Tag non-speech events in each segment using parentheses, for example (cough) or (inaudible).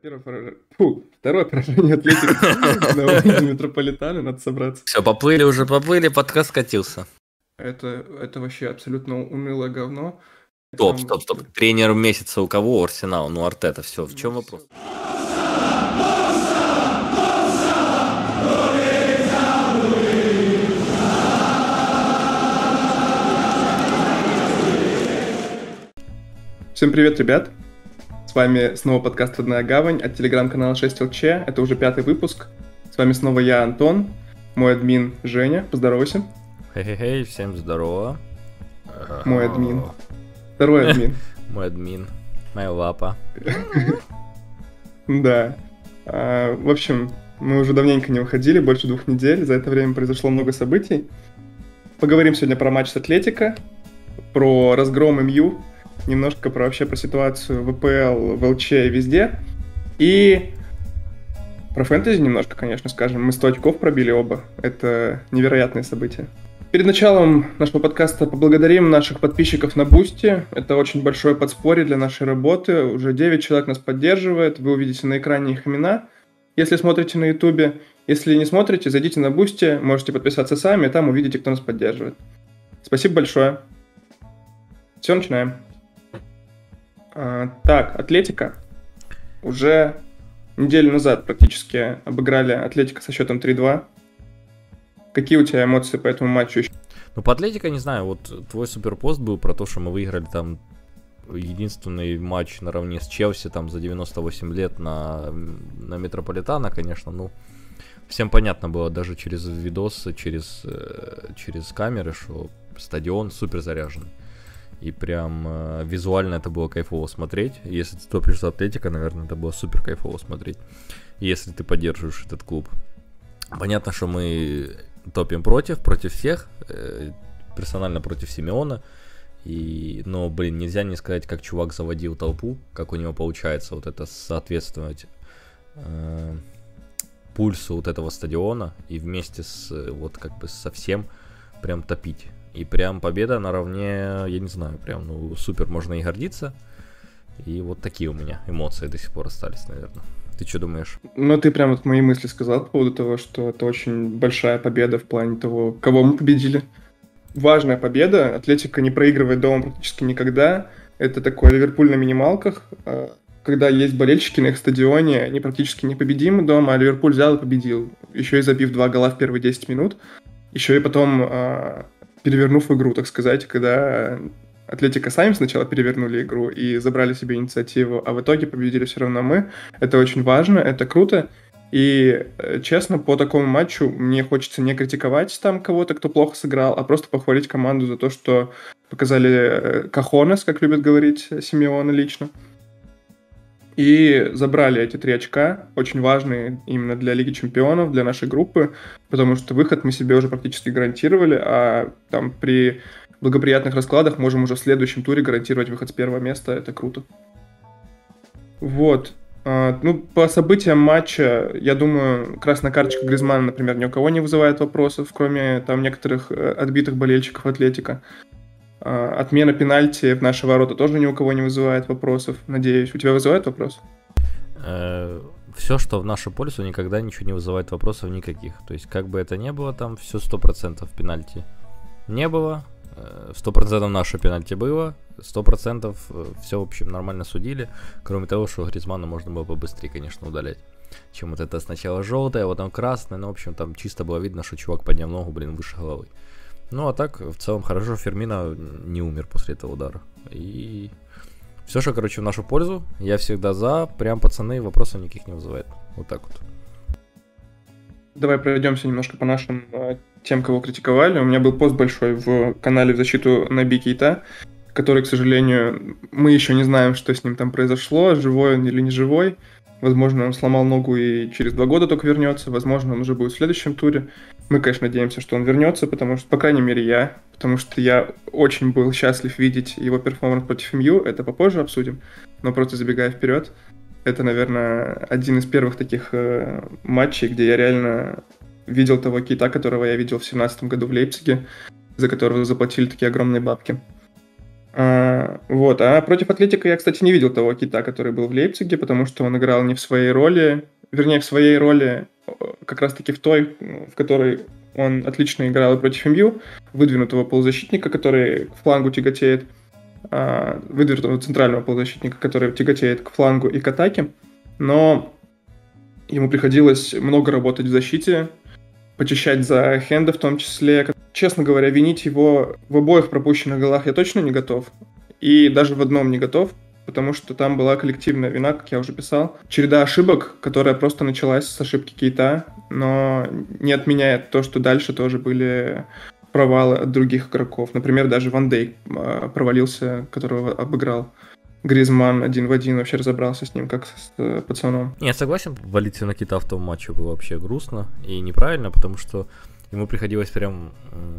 Первое поражение... Фу, второе поражение Атлетика (laughs) на Метрополитана, надо собраться. Все, поплыли уже, поплыли, подкаст скатился. Это, это вообще абсолютно унылое говно. Стоп, стоп, стоп. Тренер месяца у кого? Арсенал, ну Артета, все. В чем вопрос? Всем привет, ребят. С вами снова подкаст «Одная гавань» от телеграм-канала 6ЛЧ. Это уже пятый выпуск. С вами снова я, Антон, мой админ Женя. Поздоровайся. Хей-хей-хей, всем здорово. Мой админ. Второй (laughs) админ. Мой админ. Моя лапа. (laughs) Да. А, в общем, мы уже давненько не выходили, больше двух недель. За это время произошло много событий. Поговорим сегодня про матч с Атлетико, про разгром МЮ, немножко про вообще про ситуацию в АПЛ, в ЛЧ и везде. И про фэнтези немножко, конечно, скажем. Мы 100 очков пробили оба. Это невероятное событие. Перед началом нашего подкаста поблагодарим наших подписчиков на Boosty. Это очень большое подспорье для нашей работы. Уже 9 человек нас поддерживает. Вы увидите на экране их имена, если смотрите на Ютубе. Если не смотрите, зайдите на Boosty, можете подписаться сами, там увидите, кто нас поддерживает. Спасибо большое. Все, начинаем. А, так, Атлетико. Уже неделю назад практически обыграли Атлетико со счетом 3-2. Какие у тебя эмоции по этому матчу еще? Ну, по Атлетико, не знаю, вот твой суперпост был про то, что мы выиграли там единственный матч наравне с Челси там за 98 лет на, на Метрополитано, конечно, ну, всем понятно было даже через видосы, через, э, через камеры, что стадион супер заряжен. И прям э, визуально это было кайфово смотреть. Если ты топишь за Атлетика, наверное, это было супер кайфово смотреть. Если ты поддерживаешь этот клуб. Понятно, что мы топим против, против всех. Э, персонально против Симеона. И, но, блин, нельзя не сказать, как чувак заводил толпу, как у него получается вот это соответствовать э, пульсу вот этого стадиона и вместе с вот как бы со всем прям топить. И прям победа наравне, я не знаю, прям, ну, супер, можно и гордиться. И вот такие у меня эмоции до сих пор остались, наверное. Ты что думаешь? Ну, ты прям вот мои мысли сказал по поводу того, что это очень большая победа в плане того, кого мы победили. Важная победа. Атлетика не проигрывает дома практически никогда. Это такой Ливерпуль на минималках. А, когда есть болельщики на их стадионе, они практически непобедимы дома, а Ливерпуль взял и победил. Еще и забив два гола в первые 10 минут. Еще и потом а, перевернув игру, так сказать, когда Атлетика сами сначала перевернули игру и забрали себе инициативу, а в итоге победили все равно мы. Это очень важно, это круто. И, э, честно, по такому матчу мне хочется не критиковать там кого-то, кто плохо сыграл, а просто похвалить команду за то, что показали э, кахонес, как любит говорить Симеона лично. И забрали эти три очка, очень важные именно для Лиги Чемпионов, для нашей группы, потому что выход мы себе уже практически гарантировали, а там при благоприятных раскладах можем уже в следующем туре гарантировать выход с первого места, это круто. Вот. А, ну, по событиям матча, я думаю, красная карточка Гризмана, например, ни у кого не вызывает вопросов, кроме там некоторых э, отбитых болельщиков Атлетика. А, отмена пенальти в наши ворота тоже ни у кого не вызывает вопросов, надеюсь. У тебя вызывает вопрос? Э, все, что в нашу пользу, никогда ничего не вызывает вопросов никаких. То есть, как бы это ни было, там все сто процентов пенальти не было. Э, сто процентов наше пенальти было. Сто процентов э, все, в общем, нормально судили. Кроме того, что Гризмана можно было побыстрее, конечно, удалять. Чем вот это сначала желтое, а потом красное. Ну, в общем, там чисто было видно, что чувак поднял ногу, блин, выше головы. Ну, а так, в целом, хорошо, Фермина не умер после этого удара. И все, что, короче, в нашу пользу. Я всегда за. Прям, пацаны, вопросов никаких не вызывает. Вот так вот. Давай пройдемся немножко по нашим э, тем, кого критиковали. У меня был пост большой в канале в защиту Наби Кейта, который, к сожалению, мы еще не знаем, что с ним там произошло, живой он или не живой. Возможно, он сломал ногу и через два года только вернется. Возможно, он уже будет в следующем туре. Мы, конечно, надеемся, что он вернется, потому что, по крайней мере, я, потому что я очень был счастлив видеть его перформанс против МЮ, это попозже обсудим, но просто забегая вперед, это, наверное, один из первых таких э, матчей, где я реально видел того кита, которого я видел в 2017 году в Лейпциге, за которого заплатили такие огромные бабки. А, вот. А против Атлетика я, кстати, не видел того кита, который был в Лейпциге, потому что он играл не в своей роли, вернее, в своей роли как раз-таки в той, в которой он отлично играл против МЮ, выдвинутого полузащитника, который к флангу тяготеет, а, выдвинутого центрального полузащитника, который тяготеет к флангу и к атаке, но ему приходилось много работать в защите, почищать за Хенда в том числе. Честно говоря, винить его в обоих пропущенных голах я точно не готов. И даже в одном не готов, потому что там была коллективная вина, как я уже писал. Череда ошибок, которая просто началась с ошибки Кейта, но не отменяет то, что дальше тоже были провалы от других игроков. Например, даже Ван Дейк а, провалился, которого обыграл Гризман один в один вообще разобрался с ним, как с э, пацаном. Я согласен, валиться на кита в том матче было вообще грустно и неправильно, потому что ему приходилось прям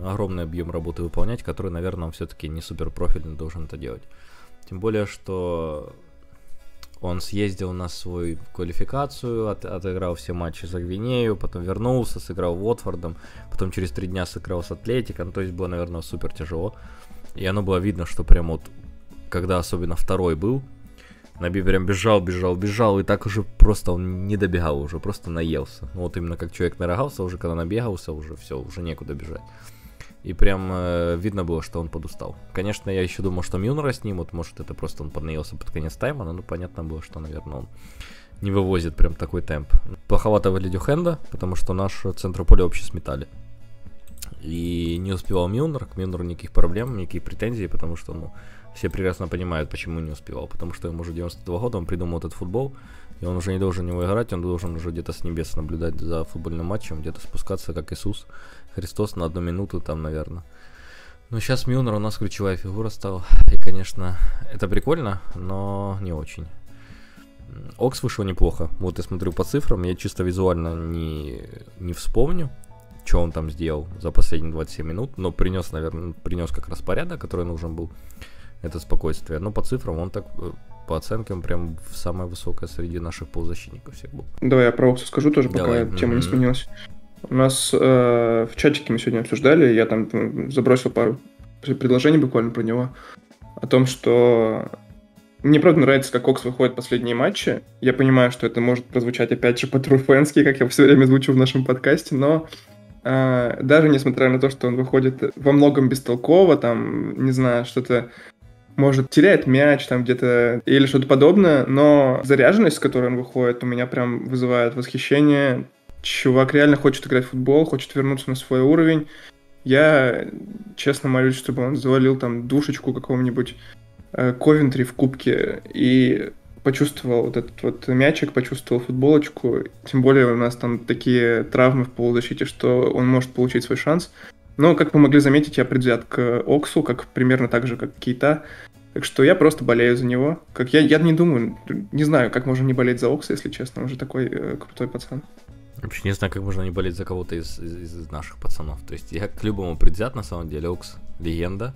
огромный объем работы выполнять, который, наверное, он все-таки не супер профильный должен это делать. Тем более, что он съездил на свою квалификацию, от, отыграл все матчи за Гвинею, потом вернулся, сыграл Уотфордом, потом через три дня сыграл с Атлетиком, то есть было, наверное, супер тяжело. И оно было видно, что прям вот, когда особенно второй был, Наби прям бежал, бежал, бежал, и так уже просто он не добегал уже, просто наелся. Ну вот именно как человек нарогался, уже когда набегался, уже все, уже некуда бежать. И прям э, видно было, что он подустал. Конечно, я еще думал, что Мюнера снимут, может это просто он поднаелся под конец тайма, но ну, понятно было, что, наверное, он не вывозит прям такой темп. Плоховато выглядел Хенда, потому что наш центр поля вообще сметали. И не успевал Мюнер, к Мюнеру никаких проблем, никаких претензий, потому что, ну, все прекрасно понимают, почему не успевал. Потому что ему уже 92 года, он придумал этот футбол, и он уже не должен его играть, он должен уже где-то с небес наблюдать за футбольным матчем, где-то спускаться, как Иисус Христос на одну минуту там, наверное. Но сейчас Мюнер у нас ключевая фигура стал. И, конечно, это прикольно, но не очень. Окс вышел неплохо. Вот я смотрю по цифрам, я чисто визуально не, не вспомню, что он там сделал за последние 27 минут, но принес, наверное, принес как раз порядок, который нужен был это спокойствие. Но по цифрам он так, э, по оценкам, прям самое высокое среди наших полузащитников всех был. Давай я про Окса скажу тоже, пока Давай. тема mm-hmm. не сменилась. У нас э, в чатике мы сегодня обсуждали, я там забросил пару предложений буквально про него, о том, что мне правда нравится, как Окс выходит в последние матчи. Я понимаю, что это может прозвучать опять же по-труфенски, как я все время звучу в нашем подкасте, но э, даже несмотря на то, что он выходит во многом бестолково, там, не знаю, что-то может, теряет мяч там где-то или что-то подобное, но заряженность, с которой он выходит, у меня прям вызывает восхищение. Чувак реально хочет играть в футбол, хочет вернуться на свой уровень. Я честно молюсь, чтобы он завалил там душечку какого-нибудь э, Ковентри в кубке и почувствовал вот этот вот мячик, почувствовал футболочку. Тем более у нас там такие травмы в полузащите, что он может получить свой шанс. Но, как вы могли заметить, я предвзят к Оксу, как примерно так же, как Кейта. Так что я просто болею за него. Как я, я не думаю, не знаю, как можно не болеть за Окса, если честно. Он же такой э, крутой пацан. Вообще не знаю, как можно не болеть за кого-то из, из, из наших пацанов. То есть я к любому предвзят, на самом деле. Окс легенда.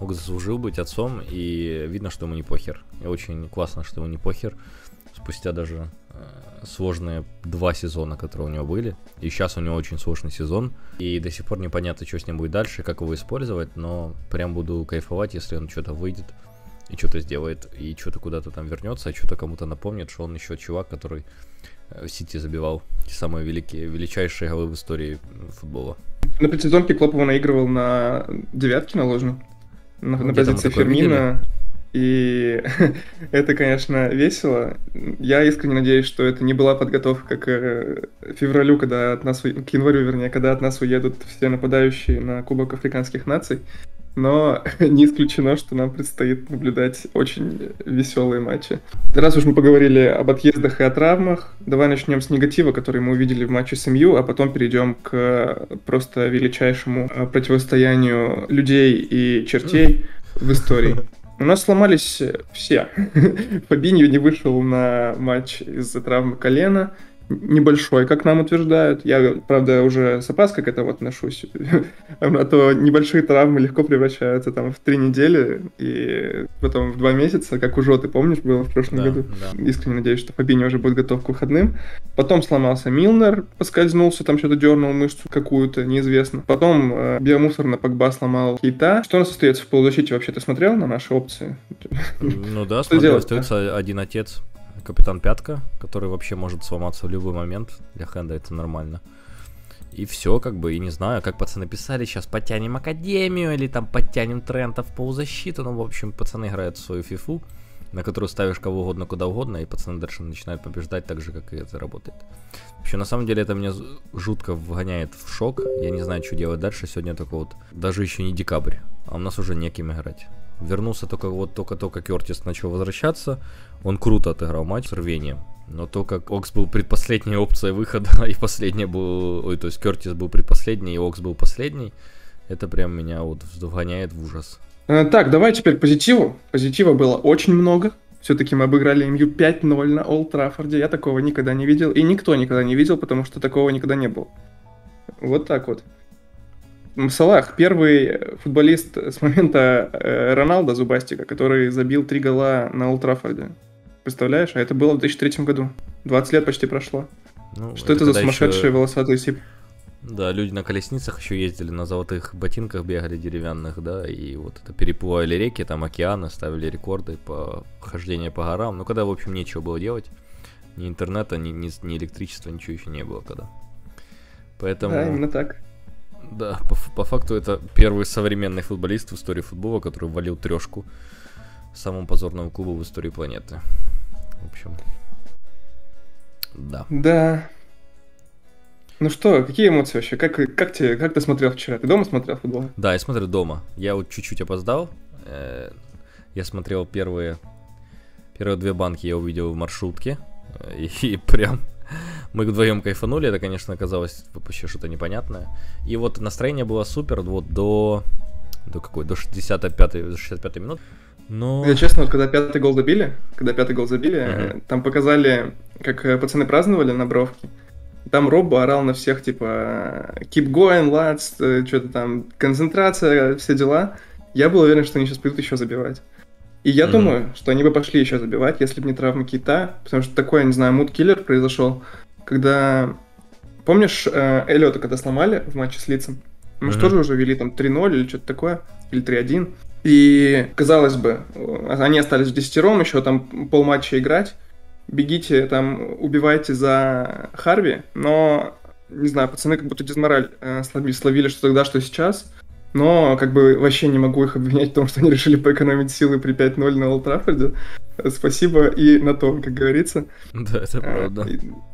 Окс заслужил быть отцом, и видно, что ему не похер. И очень классно, что ему не похер. Спустя даже э, сложные два сезона, которые у него были. И сейчас у него очень сложный сезон. И до сих пор непонятно, что с ним будет дальше, как его использовать. Но прям буду кайфовать, если он что-то выйдет и что-то сделает, и что-то куда-то там вернется, и что-то кому-то напомнит, что он еще чувак, который Сити забивал те самые великие, величайшие голы в истории футбола. На предсезонке Клоп его наигрывал на девятке наложно, на, на позиции Фермина. И (laughs) это, конечно, весело. Я искренне надеюсь, что это не была подготовка к э, февралю, когда от нас, к январю, вернее, когда от нас уедут все нападающие на Кубок Африканских наций но (laughs) не исключено, что нам предстоит наблюдать очень веселые матчи. Раз уж мы поговорили об отъездах и о травмах, давай начнем с негатива, который мы увидели в матче с МЮ, а потом перейдем к просто величайшему э, противостоянию людей и чертей в истории. У нас сломались все. (laughs) Фабиньо не вышел на матч из-за травмы колена. Небольшой, как нам утверждают. Я, правда, уже с опаской к этому отношусь. (laughs) А то небольшие травмы легко превращаются там в три недели и потом в два месяца, как у Жоты, помнишь, было в прошлом да, году. Да. Искренне надеюсь, что Фабини уже будет готов к выходным. Потом сломался Милнер, поскользнулся, там что-то дернул мышцу какую-то, неизвестно. Потом э, биомусор на Погба сломал Кейта. Что у нас остается в полузащите вообще? Ты смотрел на наши опции? Ну да, (laughs) смотрел, остается один отец Капитан Пятка, который вообще может сломаться в любой момент. Для хенда это нормально. И все, как бы, и не знаю, как пацаны писали, сейчас подтянем Академию или там подтянем Трента в полузащиту. Ну, в общем, пацаны играют в свою фифу, на которую ставишь кого угодно, куда угодно, и пацаны дальше начинают побеждать так же, как и это работает. Вообще, на самом деле, это меня жутко вгоняет в шок. Я не знаю, что делать дальше. Сегодня только вот, даже еще не декабрь, а у нас уже неким играть. Вернулся только вот только-только Кертис начал возвращаться. Он круто отыграл матч с рвением. Но то, как Окс был предпоследней опцией выхода, (laughs) и последняя был... Ой, то есть Кертис был предпоследний, и Окс был последний, это прям меня вот вгоняет в ужас. Э, так, давай теперь позитиву. Позитива было очень много. Все-таки мы обыграли МЮ 5-0 на Олд Траффорде. Я такого никогда не видел. И никто никогда не видел, потому что такого никогда не было. Вот так вот. Салах первый футболист с момента э, Роналда Зубастика, который забил три гола на Ултрафорде. Представляешь? А это было в 2003 году. 20 лет почти прошло. Ну, Что это, это за сумасшедший еще... волосатый сип? Да, люди на колесницах еще ездили, на золотых ботинках бегали деревянных, да, и вот это переплывали реки, там океаны, ставили рекорды по хождению по горам. Ну, когда, в общем, нечего было делать. Ни интернета, ни, ни, ни электричества, ничего еще не было когда. Поэтому... Да, именно так. Да, по, по факту это первый современный футболист в истории футбола, который валил трешку самому позорному клубу в истории планеты. В общем, да. Да. Ну что, какие эмоции вообще? Как, как, тебе, как ты смотрел вчера? Ты дома смотрел футбол? Да, я смотрел дома. Я вот чуть-чуть опоздал. Э, я смотрел первые, первые две банки, я увидел в маршрутке. Э, и, и прям (laughs) мы вдвоем кайфанули, это, конечно, оказалось вообще что-то непонятное. И вот настроение было супер вот до... До какой? До 65 до 65 минут. Но... Я честно, вот когда пятый гол забили, когда пятый гол забили, uh-huh. там показали, как э, пацаны праздновали на бровке. Там Роббо орал на всех, типа, keep going, lads, э, что-то там, концентрация, все дела. Я был уверен, что они сейчас пойдут еще забивать. И я mm-hmm. думаю, что они бы пошли еще забивать, если бы не травма Кита, потому что такой, я не знаю, mood killer произошел, когда... Помнишь э, Эллиота, когда сломали в матче с Лидсом? Мы mm-hmm. же тоже уже вели там 3-0 или что-то такое, или 3-1. И, казалось бы, они остались в десятером, еще там полматча играть. Бегите, там, убивайте за Харви, но, не знаю, пацаны как будто дизмораль э, словили, словили, что тогда, что сейчас. Но как бы вообще не могу их обвинять в том, что они решили поэкономить силы при 5-0 на Олд Траффорде. Спасибо и на том, как говорится. Да, это а, правда.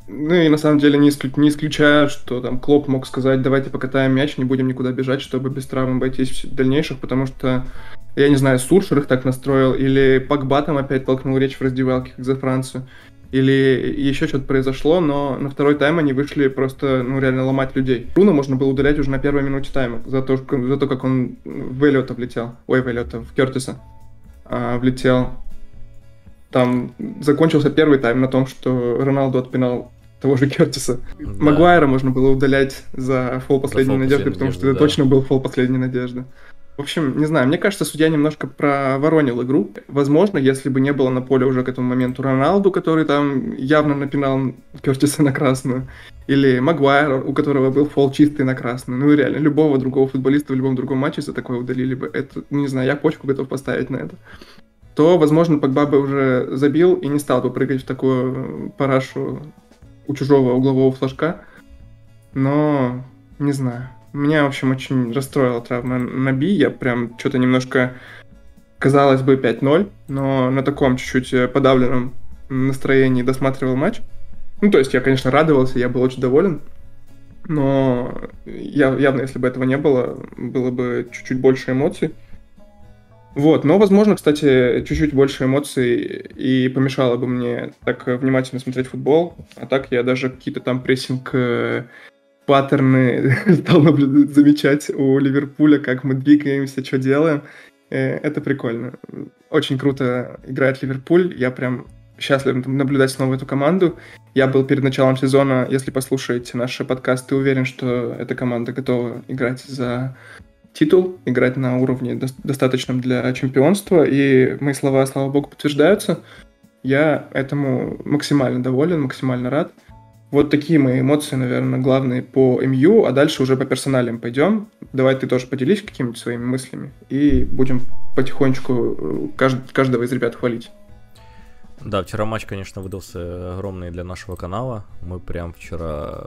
Ну и на самом деле не, исключ, не исключаю, что там Клоп мог сказать, давайте покатаем мяч, не будем никуда бежать, чтобы без травм обойтись в дальнейших, потому что, я не знаю, Суршер их так настроил, или Пакба там опять толкнул речь в раздевалке, как за Францию или еще что-то произошло, но на второй тайм они вышли просто, ну, реально ломать людей. Бруно можно было удалять уже на первой минуте тайма за то, за то как он в Эллиота влетел. Ой, в Эллиота, в Кертиса а, влетел. Там закончился первый тайм на том, что Роналду отпинал того же Кертиса. Да. Магуайра можно было удалять за фол последней надежды, потому что да. это точно был фол последней надежды. В общем, не знаю, мне кажется, судья немножко проворонил игру. Возможно, если бы не было на поле уже к этому моменту Роналду, который там явно напинал Кертиса на красную, или Магуайр, у которого был фол чистый на красную, ну и реально, любого другого футболиста в любом другом матче за такое удалили бы. Это, не знаю, я почку готов поставить на это. То, возможно, Погба бы уже забил и не стал бы прыгать в такую парашу у чужого углового флажка. Но, не знаю. Меня, в общем, очень расстроила травма на Би. Я прям что-то немножко, казалось бы, 5-0, но на таком чуть-чуть э, подавленном настроении досматривал матч. Ну, то есть я, конечно, радовался, я был очень доволен. Но я, явно, если бы этого не было, было бы чуть-чуть больше эмоций. Вот, но, возможно, кстати, чуть-чуть больше эмоций и помешало бы мне так внимательно смотреть футбол. А так я даже какие-то там прессинг э, паттерны (laughs) стал замечать у Ливерпуля, как мы двигаемся, что делаем. Э, это прикольно. Очень круто играет Ливерпуль. Я прям счастлив наблюдать снова эту команду. Я был перед началом сезона, если послушаете наши подкасты, уверен, что эта команда готова играть за титул, играть на уровне до- достаточном для чемпионства, и мои слова, слава богу, подтверждаются. Я этому максимально доволен, максимально рад. Вот такие мои эмоции, наверное, главные по МЮ, а дальше уже по персоналям пойдем. Давай ты тоже поделись какими-то своими мыслями, и будем потихонечку э, кажд- каждого из ребят хвалить. Да, вчера матч, конечно, выдался огромный для нашего канала. Мы прям вчера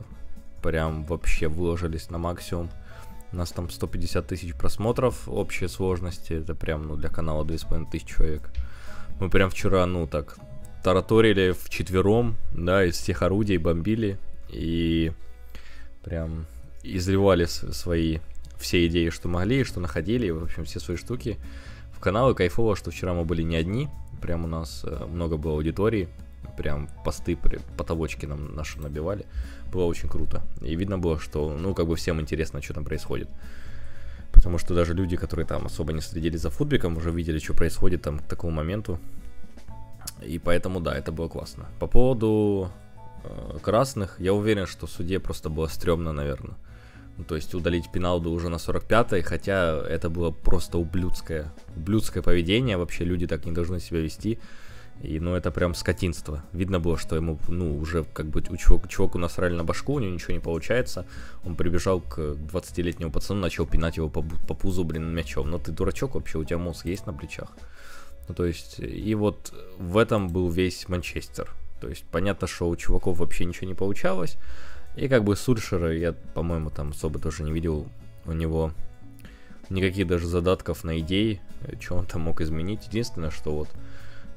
прям вообще выложились на максимум. У нас там 150 тысяч просмотров общей сложности. Это прям, ну, для канала 2500 человек. Мы прям вчера, ну, так, тараторили четвером, да, из всех орудий бомбили. И прям изливали свои все идеи, что могли, что находили, в общем, все свои штуки в канал. И кайфово, что вчера мы были не одни. Прям у нас э, много было аудитории. Прям посты, потолочки нам наши набивали. Было очень круто. И видно было, что, ну, как бы всем интересно, что там происходит. Потому что даже люди, которые там особо не следили за футбиком, уже видели, что происходит там к такому моменту. И поэтому, да, это было классно. По поводу э, красных, я уверен, что суде просто было стрёмно, наверное. Ну, то есть удалить Пиналду уже на 45-й, хотя это было просто ублюдское, ублюдское поведение, вообще люди так не должны себя вести. И, ну, это прям скотинство. Видно было, что ему, ну, уже как бы у чувак, чуваку насрали на башку, у него ничего не получается. Он прибежал к 20-летнему пацану, начал пинать его по, по пузу, блин, мячом. Но ты дурачок вообще, у тебя мозг есть на плечах. Ну, то есть, и вот в этом был весь Манчестер. То есть, понятно, что у чуваков вообще ничего не получалось. И как бы Сульшера я, по-моему, там особо тоже не видел у него никаких даже задатков на идеи, что он там мог изменить. Единственное, что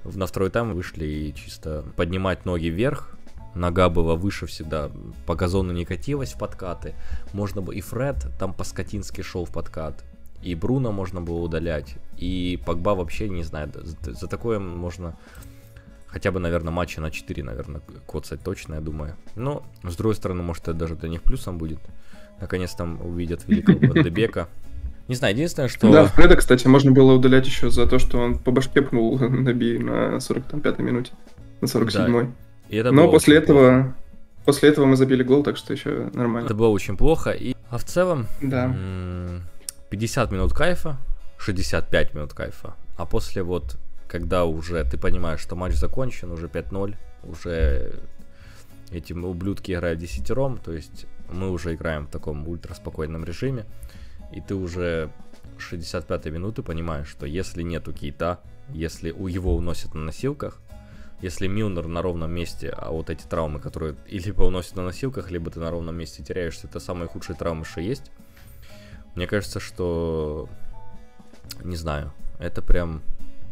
вот на второй тайм вышли и чисто поднимать ноги вверх, нога была выше всегда, по газону не катилась в подкаты, можно бы и Фред там по-скотински шел в подкат, и Бруно можно было удалять, и Погба вообще, не знаю, за, за такое можно хотя бы, наверное, матча на 4, наверное, коцать точно, я думаю. Но, с другой стороны, может, это даже для них плюсом будет. Наконец там увидят великого (laughs) Дебека. Не знаю, единственное, что... Да, Фреда, кстати, можно было удалять еще за то, что он по башке пнул Наби (laughs) на 45-й минуте, на 47-й. Да. Но после этого... Плохо. После этого мы забили гол, так что еще нормально. Это было очень плохо. И... А в целом... Да. 50 минут кайфа, 65 минут кайфа. А после вот когда уже ты понимаешь, что матч закончен, уже 5-0, уже эти ублюдки играют десятером, то есть мы уже играем в таком ультраспокойном режиме, и ты уже 65-й минуты понимаешь, что если нету Кейта, если у его уносят на носилках, если Милнер на ровном месте, а вот эти травмы, которые (laughs) либо уносят на носилках, либо ты на ровном месте теряешься, это самые худшие травмы, что есть. Мне кажется, что... Не знаю, это прям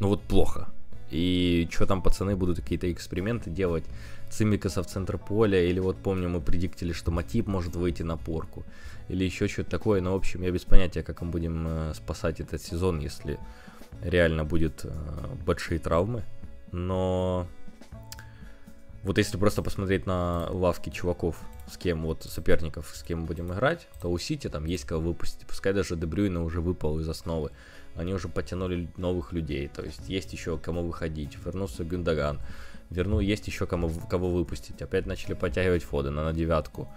ну вот плохо. И что там пацаны будут какие-то эксперименты делать, Цимикаса в центр поля, или вот помню, мы предиктили, что Матип может выйти на порку, или еще что-то такое, но в общем я без понятия, как мы будем э, спасать этот сезон, если реально будет э, большие травмы, но вот если просто посмотреть на лавки чуваков, с кем вот соперников, с кем будем играть, то у Сити там есть кого выпустить, пускай даже Дебрюйна уже выпал из основы, они уже потянули новых людей, то есть есть еще кому выходить, вернулся Гюндаган, верну, есть еще кому, кого выпустить, опять начали подтягивать Фодена на девятку,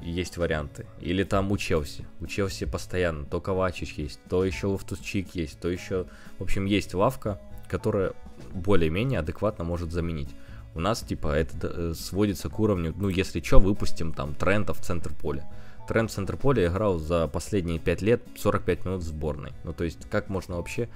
есть варианты. Или там у Челси. У Челси постоянно то Ковачич есть, то еще Лофтусчик есть, то еще... В общем, есть лавка, которая более-менее адекватно может заменить. У нас, типа, это э, сводится к уровню, ну, если что, выпустим там Трента в центр поля. Трент в центр поля играл за последние 5 лет 45 минут в сборной. Ну, то есть, как можно вообще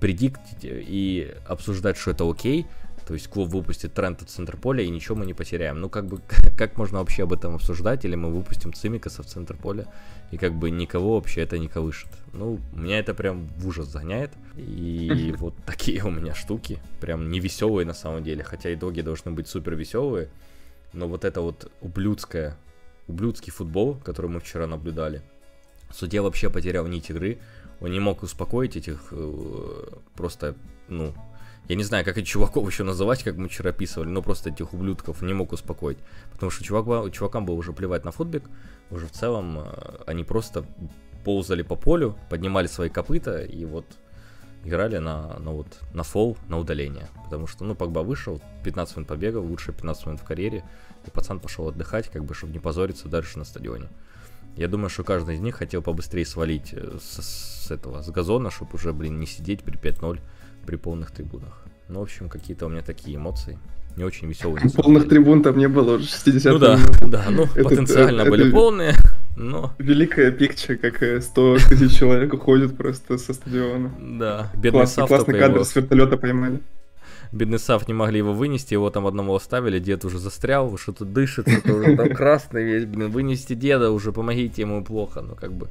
предиктить и обсуждать, что это окей, то есть клуб выпустит Трента в центр поля и ничего мы не потеряем. Ну, как бы, (laughs) как можно вообще об этом обсуждать, или мы выпустим Цимикаса в центр поля, и как бы никого вообще это не колышет. Ну, меня это прям в ужас загоняет. И (laughs) вот такие у меня штуки, прям не веселые на самом деле, хотя итоги должны быть супер веселые. Но вот это вот ублюдское ублюдский футбол, который мы вчера наблюдали. Судья вообще потерял нить игры, он не мог успокоить этих э, просто, ну, я не знаю, как этих чуваков еще называть, как мы вчера описывали, но просто этих ублюдков не мог успокоить. Потому что чувак, чувакам было уже плевать на футбик, уже в целом э, они просто ползали по полю, поднимали свои копыта, и вот играли на, на, вот, на фол, на удаление. Потому что, ну, Погба вышел, 15 минут побегал, лучше 15 минут в карьере, и пацан пошел отдыхать, как бы, чтобы не позориться дальше на стадионе. Я думаю, что каждый из них хотел побыстрее свалить э, с, с этого, с газона, чтобы уже, блин, не сидеть при 5-0 при полных трибунах. Ну, в общем, какие-то у меня такие эмоции. Не очень веселые. Полных трибун там не было уже 60 Ну да, да, ну потенциально были полные, но... Великая пикча, как 100 тысяч человек уходят просто со стадиона. Да, бедный Сав Классный кадр с вертолета поймали. Бедный Сав не могли его вынести, его там одного оставили, дед уже застрял, что-то дышит, уже там (laughs) красный весь, блин, вынести деда уже, помогите ему плохо, ну как бы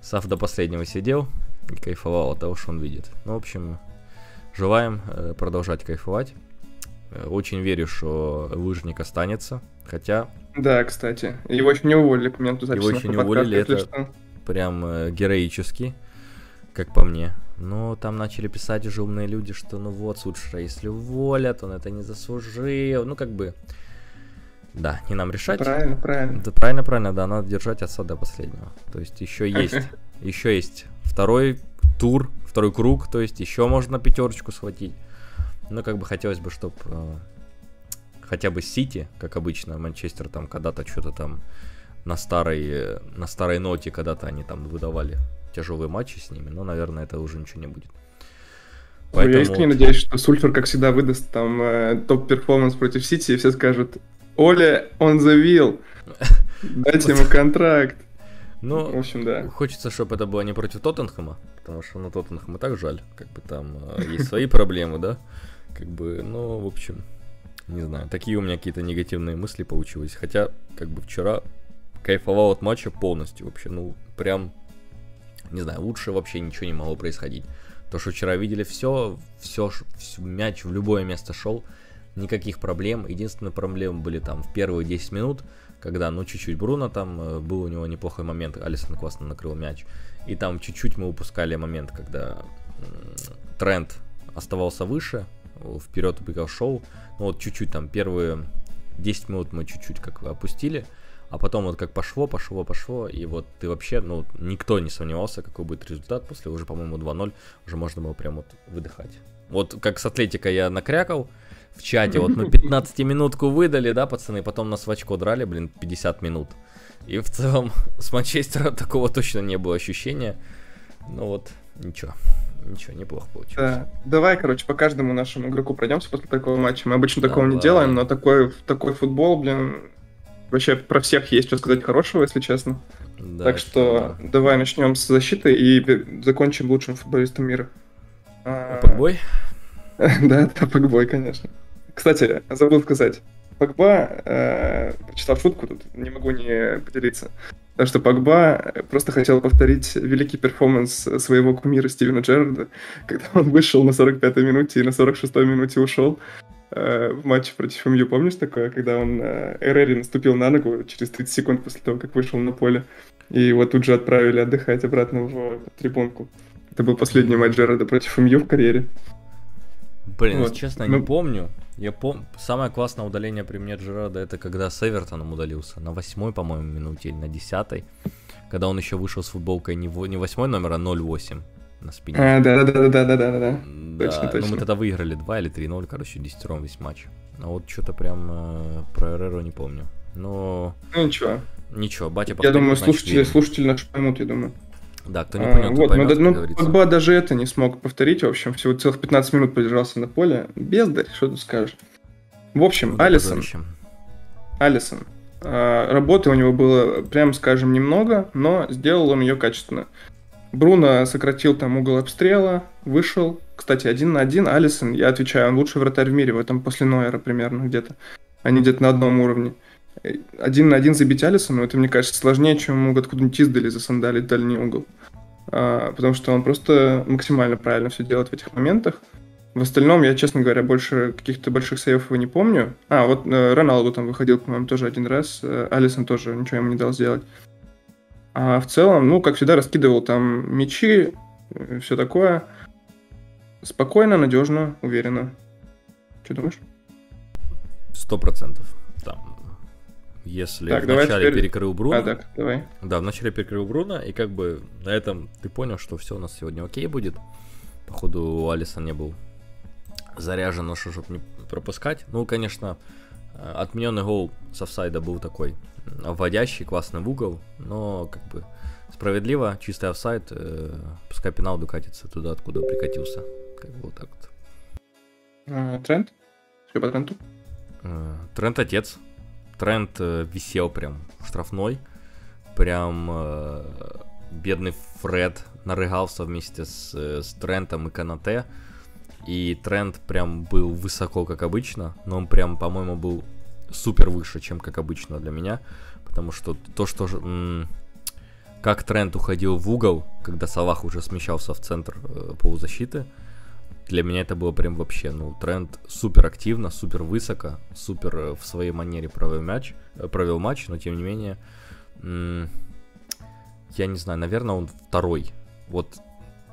Сав до последнего сидел и кайфовал от того, что он видит. Ну, в общем, желаем э, продолжать кайфовать. Э, очень верю, что лыжник останется, хотя... Да, кстати. Его еще не уволили по моменту записи. Его еще не уволили, это что. прям э, героически, как по мне. Но там начали писать уже умные люди, что ну вот, Сульшера, если уволят, он это не заслужил. Ну, как бы... Да, не нам решать. Правильно, правильно. Да, правильно, правильно, да, надо держать отца до последнего. То есть еще (laughs) есть, еще есть второй тур, второй круг, то есть еще можно пятерочку схватить. Ну, как бы хотелось бы, чтобы э, хотя бы Сити, как обычно, Манчестер там когда-то что-то там на старой, на старой ноте когда-то они там выдавали тяжелые матчи с ними, но, наверное, это уже ничего не будет. Поэтому... Я искренне надеюсь, что Сульшер, как всегда, выдаст там э, топ-перформанс против Сити, и все скажут, Ole at the wheel, (laughs) дайте ему контракт. Ну, в общем, да. Хочется, чтобы это было не против Тоттенхэма, потому что, ну, Тоттенхэм и так жаль, как бы там э, есть свои проблемы, да, как бы, ну, в общем, не знаю, такие у меня какие-то негативные мысли получились, хотя, как бы вчера кайфовал от матча полностью вообще, ну, прям, не знаю, лучше вообще ничего не могло происходить. То, что вчера видели все, все, все мяч в любое место шел, никаких проблем. Единственные проблемы были там в первые 10 минут, когда, ну, чуть-чуть Бруно там, э, был у него неплохой момент, Алисон классно накрыл мяч. И там чуть-чуть мы упускали момент, когда тренд оставался выше, вперед убегал шоу. Ну, вот чуть-чуть там первые 10 минут мы чуть-чуть как опустили, а потом вот как пошло, пошло, пошло, и вот ты вообще, ну, никто не сомневался, какой будет результат. После уже, по-моему, 2-0 уже можно было прям вот выдыхать. Вот как с Атлетика я накрякал, в чате, вот мы (laughs) 15 минутку выдали, да, пацаны, потом нас в очко драли, блин, 50 минут. И в целом (laughs) с Манчестера такого точно не было ощущения. Ну вот, ничего. Ничего, неплохо получилось. Да. Давай, короче, по каждому нашему игроку пройдемся после такого матча. Мы обычно такого Давай. не делаем, но такой, такой футбол, блин, вообще про всех есть что сказать хорошего, если честно. Да, так что да. давай начнем с защиты и закончим лучшим футболистом мира. Погбой? (laughs) Да, это Погбой, конечно. Кстати, забыл сказать. Погба, э, прочитал шутку, тут не могу не поделиться. Так что Погба просто хотел повторить великий перформанс своего кумира Стивена Джерарда, (laughs) когда он вышел на 45-й минуте и на 46-й минуте ушел э, в матче против МЮ. Помнишь такое, когда он э, Эрери наступил на ногу через 30 секунд после того, как вышел на поле, и его тут же отправили отдыхать обратно в трибунку. Это был последний матч Джерарда против МЮ в карьере. Блин, вот. честно, ну... не помню. Я помню, самое классное удаление при мне Джерарда это когда с Эвертоном удалился. На восьмой, по-моему, минуте или на десятой. Когда он еще вышел с футболкой не, в, не восьмой номер, а 08 на спине. А, да, да, да, да, да, да, да, да. Точно, ну, точно. мы тогда выиграли 2 или 3-0, короче, десятером весь матч. А вот что-то прям э, про Эреру не помню. Но... Ну ничего. Ничего, батя Я думаю, слушатели, слушатели наши поймут, я думаю. Да, кто не понял, а, вот, поймет, ну, ну Погба даже это не смог повторить, в общем, всего целых 15 минут продержался на поле. Бездарь, что ты скажешь. В общем, ну, Алисон. Алисон. А, работы у него было, прям скажем, немного, но сделал он ее качественно. Бруно сократил там угол обстрела, вышел. Кстати, один на один Алисон, я отвечаю, он лучший вратарь в мире в этом после Нойера примерно где-то. Они где-то на одном уровне один на один забить Алисону, это, мне кажется, сложнее, чем ему откуда-нибудь издали засандалить дальний угол. А, потому что он просто максимально правильно все делает в этих моментах. В остальном, я, честно говоря, больше каких-то больших сейвов его не помню. А, вот э, Роналду там выходил, по-моему, тоже один раз. Э, Алисон тоже ничего ему не дал сделать. А в целом, ну, как всегда, раскидывал там мячи, э, все такое. Спокойно, надежно, уверенно. Что думаешь? Сто процентов. Если так, в начале теперь... перекрыл Бруно. А, так, давай. Да, в начале перекрыл Бруно, и как бы на этом ты понял, что все у нас сегодня окей будет. Походу, Алисон не был заряжен на что, чтобы не пропускать. Ну, конечно, э, отмененный гол с офсайда был такой вводящий, классный в угол, но как бы справедливо, чистый офсайд, э, пускай пенал докатится туда, откуда прикатился. Как бы вот так вот. А, тренд? Что по тренду? Э, тренд отец. Тренд э, висел прям штрафной. Прям э, бедный Фред нарыгался вместе с, э, с Трентом и Канате. И тренд прям был высоко, как обычно, но он прям, по-моему, был супер выше, чем как обычно для меня. Потому что то, что м- как тренд уходил в угол, когда Салах уже смещался в центр э, полузащиты, для меня это было прям вообще, ну, тренд супер активно, супер высоко, супер э, в своей манере провел мяч, э, провел матч, но тем не менее, я не знаю, наверное, он второй. Вот,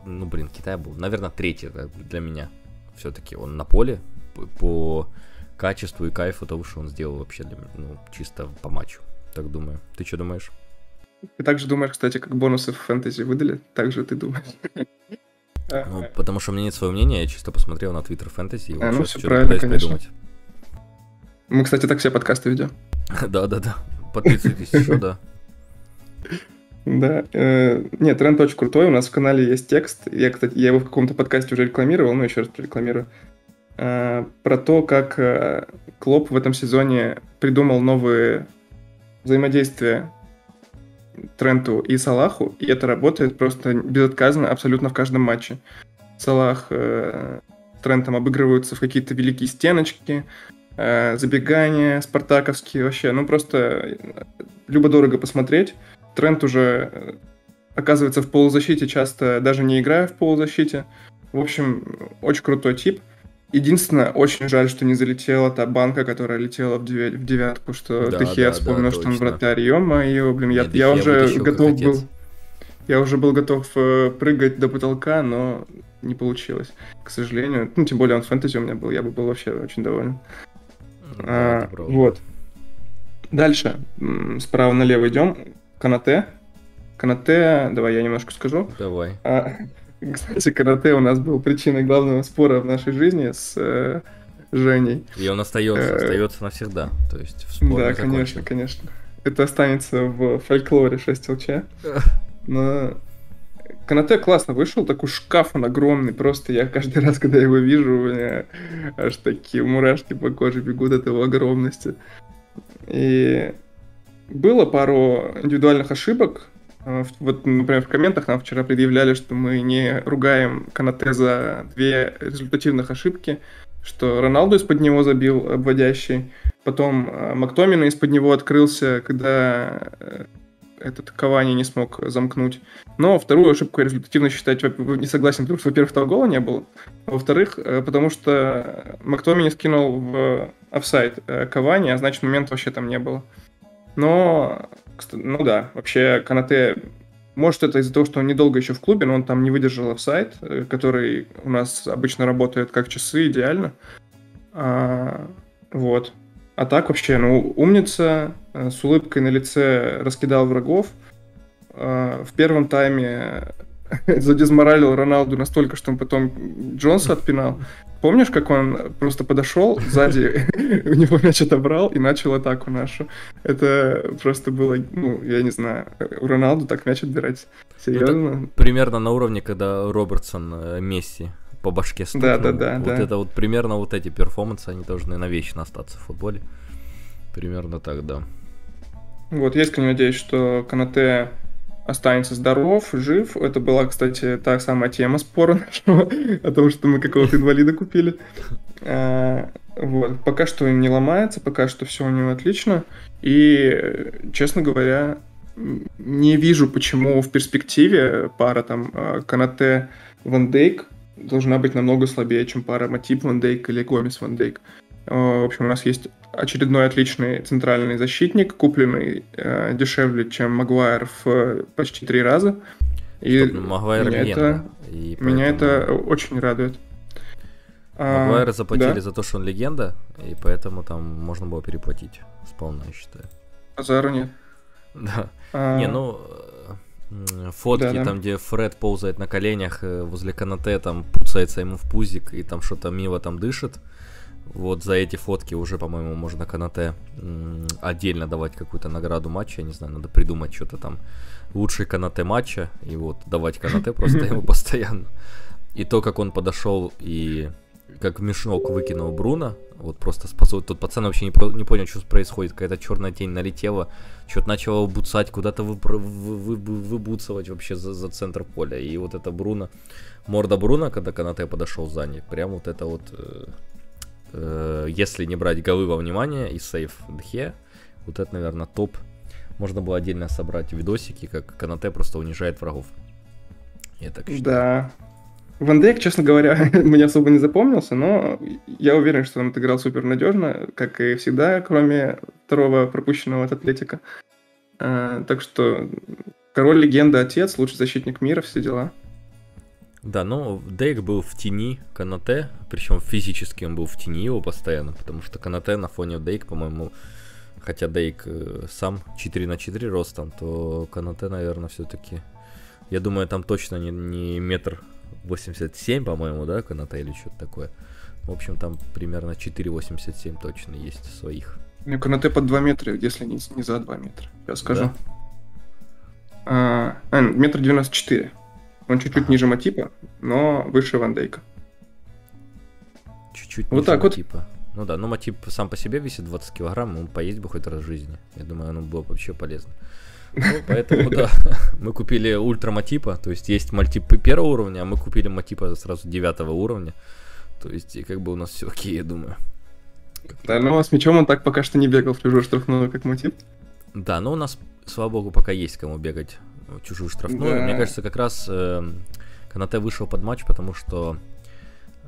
ну, блин, Китай был, наверное, третий для меня. Все-таки он на поле по, по качеству и кайфу того, что он сделал вообще для меня, ну, чисто по матчу, так думаю. Ты что думаешь? Ты также думаешь, кстати, как бонусы в фэнтези выдали? Так же ты думаешь? (laughs) Ну, потому что у меня нет своего мнения, я чисто посмотрел на Твиттер фэнтези и а, ну, все правильно, конечно. Придумать. Мы, кстати, так все подкасты ведем. (laughs) Да-да-да. Подписывайтесь еще, да. (laughs) Да. Э, нет, тренд очень крутой. У нас в канале есть текст. Я, кстати, я его в каком-то подкасте уже рекламировал, но еще раз рекламирую. Э, про то, как э, Клоп в этом сезоне придумал новые взаимодействия Тренту и Салаху, и это работает просто безотказно абсолютно в каждом матче. Салах э, Трентом обыгрываются в какие-то великие стеночки, э, забегания спартаковские вообще. Ну, просто э, любо-дорого посмотреть. Трент уже э, оказывается в полузащите, часто даже не играя в полузащите. В общем, очень крутой тип. Единственное, очень жаль, что не залетела та банка, которая летела в, девя- в девятку, что да, Техия да, вспомнил, да, что он вратарь. Ё-моё, блин, я, я уже готов был... Я уже был готов э, прыгать до потолка, но не получилось, к сожалению. Ну, тем более он фэнтези у меня был, я бы был вообще очень доволен. Да, а, вот. Дальше, справа налево идем. Канате. Канате, давай я немножко скажу. Давай. А, кстати, карате у нас был причиной главного спора в нашей жизни с э, Женей. И он остается, э, остается навсегда. То есть в спор Да, конечно, конечно. Это останется в фольклоре 6 ЛЧ. (laughs) Но Канате классно вышел, такой шкаф он огромный, просто я каждый раз, когда его вижу, у меня аж такие мурашки по коже бегут от его огромности. И было пару индивидуальных ошибок, вот, например, в комментах нам вчера предъявляли, что мы не ругаем Канате за две результативных ошибки, что Роналду из-под него забил обводящий, потом а, Мактомина из-под него открылся, когда э, этот Кавани не смог замкнуть. Но вторую ошибку результативно считать не согласен, потому что, во-первых, того гола не было, а во-вторых, э, потому что Мактомини скинул в офсайд э, Кавани, а значит, момента вообще там не было. Но ну да, вообще Канате, может это из-за того, что он недолго еще в клубе, но он там не выдержал офсайт, э, который у нас обычно работает как часы, идеально. А, вот. А так вообще, ну, умница, э, с улыбкой на лице раскидал врагов. А, в первом тайме (laughs) задизморалил Роналду настолько, что он потом Джонса отпинал. Помнишь, как он просто подошел сзади, (laughs) у него мяч отобрал и начал атаку нашу? Это просто было, ну, я не знаю, у Роналду так мяч отбирать. Серьезно? Это примерно на уровне, когда Робертсон э, Месси по башке стукнул. Да, да, да. Вот да. это вот примерно вот эти перформансы, они должны навечно остаться в футболе. Примерно так, да. Вот, я искренне надеюсь, что Канате останется здоров, жив. Это была, кстати, та самая тема спора нашего о том, что мы какого-то инвалида купили. А, вот. Пока что не ломается, пока что все у него отлично. И, честно говоря, не вижу, почему в перспективе пара там а, Канате Ван Дейк должна быть намного слабее, чем пара Матип Ван Дейк или Гомес Ван Дейк. А, в общем, у нас есть очередной отличный центральный защитник, купленный э, дешевле, чем Магуайр в э, почти три раза. И Стоп, Магуайр меня, это, и поэтому... меня это очень радует. Магуайра заплатили да? за то, что он легенда, и поэтому там можно было переплатить сполна, я считаю. Азару нет. (laughs) Да. А... Не, ну, фотки, да, да. там, где Фред ползает на коленях э, возле канате, там писается ему в пузик, и там что-то мило там дышит. Вот за эти фотки уже, по-моему, можно Канате отдельно давать какую-то награду матча. Я не знаю, надо придумать что-то там. Лучший Канате матча. И вот давать Канате просто (laughs) ему постоянно. И то, как он подошел и как в мешок выкинул Бруно, вот просто спасал. Тут пацан вообще не, про, не понял, что происходит. Какая-то черная тень налетела, что-то начало буцать, куда-то вы, вы, вы, выбуцывать вообще за, за центр поля. И вот это Бруно, морда Бруно, когда Канате подошел сзади, прям вот это вот э, если не брать голы во внимание и сейф Дхе, вот это, наверное, топ. Можно было отдельно собрать видосики, как Канате просто унижает врагов. Я так считаю. Да. Ван честно говоря, (laughs) мне особо не запомнился, но я уверен, что он отыграл супер надежно, как и всегда, кроме второго пропущенного от Атлетика. А, так что король легенда, отец, лучший защитник мира, все дела. Да, но Дейк был в тени Канате, причем физически он был в тени его постоянно, потому что Канате на фоне Дейк, по-моему, хотя Дейк э, сам 4 на 4 ростом, то Канате, наверное, все-таки, я думаю, там точно не, не метр 87, по-моему, да, Канате или что-то такое. В общем, там примерно 4,87 точно есть своих. Ну, Канате под 2 метра, если не, не за 2 метра, я скажу. Да? А, а, метр 94. Он чуть-чуть ниже Матипа, но выше Ван Дейка. Чуть-чуть вот ниже так Матипа. Вот. Ну да, но Матип сам по себе весит 20 килограмм, он поесть бы хоть раз в жизни. Я думаю, оно было вообще полезно. Ну, (laughs) поэтому, да, (laughs) мы купили ультра Матипа, то есть есть мальтипы первого уровня, а мы купили Матипа сразу девятого уровня. То есть, и как бы у нас все окей, я думаю. Да, но с мячом он так пока что не бегал в чужую штрафную, как Матип. Да, но у нас, слава богу, пока есть кому бегать чужую штрафную. Да. Мне кажется, как раз э, Канате вышел под матч, потому что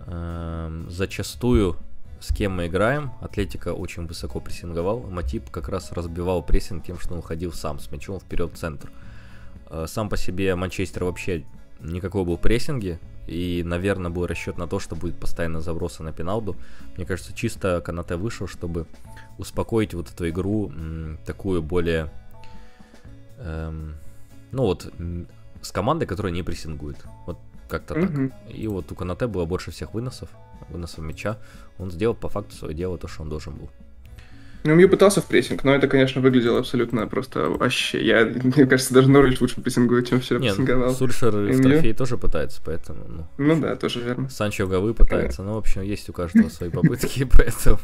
э, зачастую с кем мы играем, Атлетика очень высоко прессинговал, Матип как раз разбивал прессинг тем, что он уходил сам с мячом вперед в центр. Э, сам по себе Манчестер вообще никакого был прессинге, и, наверное, был расчет на то, что будет постоянно забросы на пеналду. Мне кажется, чисто Канате вышел, чтобы успокоить вот эту игру, такую более... Эм, ну вот, с командой, которая не прессингует. Вот как-то так. И вот у Канате было больше всех выносов, выносов мяча. Он сделал по факту свое дело, то, что он должен был. Ну, Мью пытался в прессинг, но это, конечно, выглядело абсолютно просто вообще. Я, (laughs) мне кажется, даже Норвич лучше прессингует, чем вчера Нет, прессинговал. Сульшер в трофей тоже пытается, поэтому... Ну, ну да, тоже верно. Санчо Гавы пытается, но, в общем, есть у каждого свои (laughs) попытки, (laughs) поэтому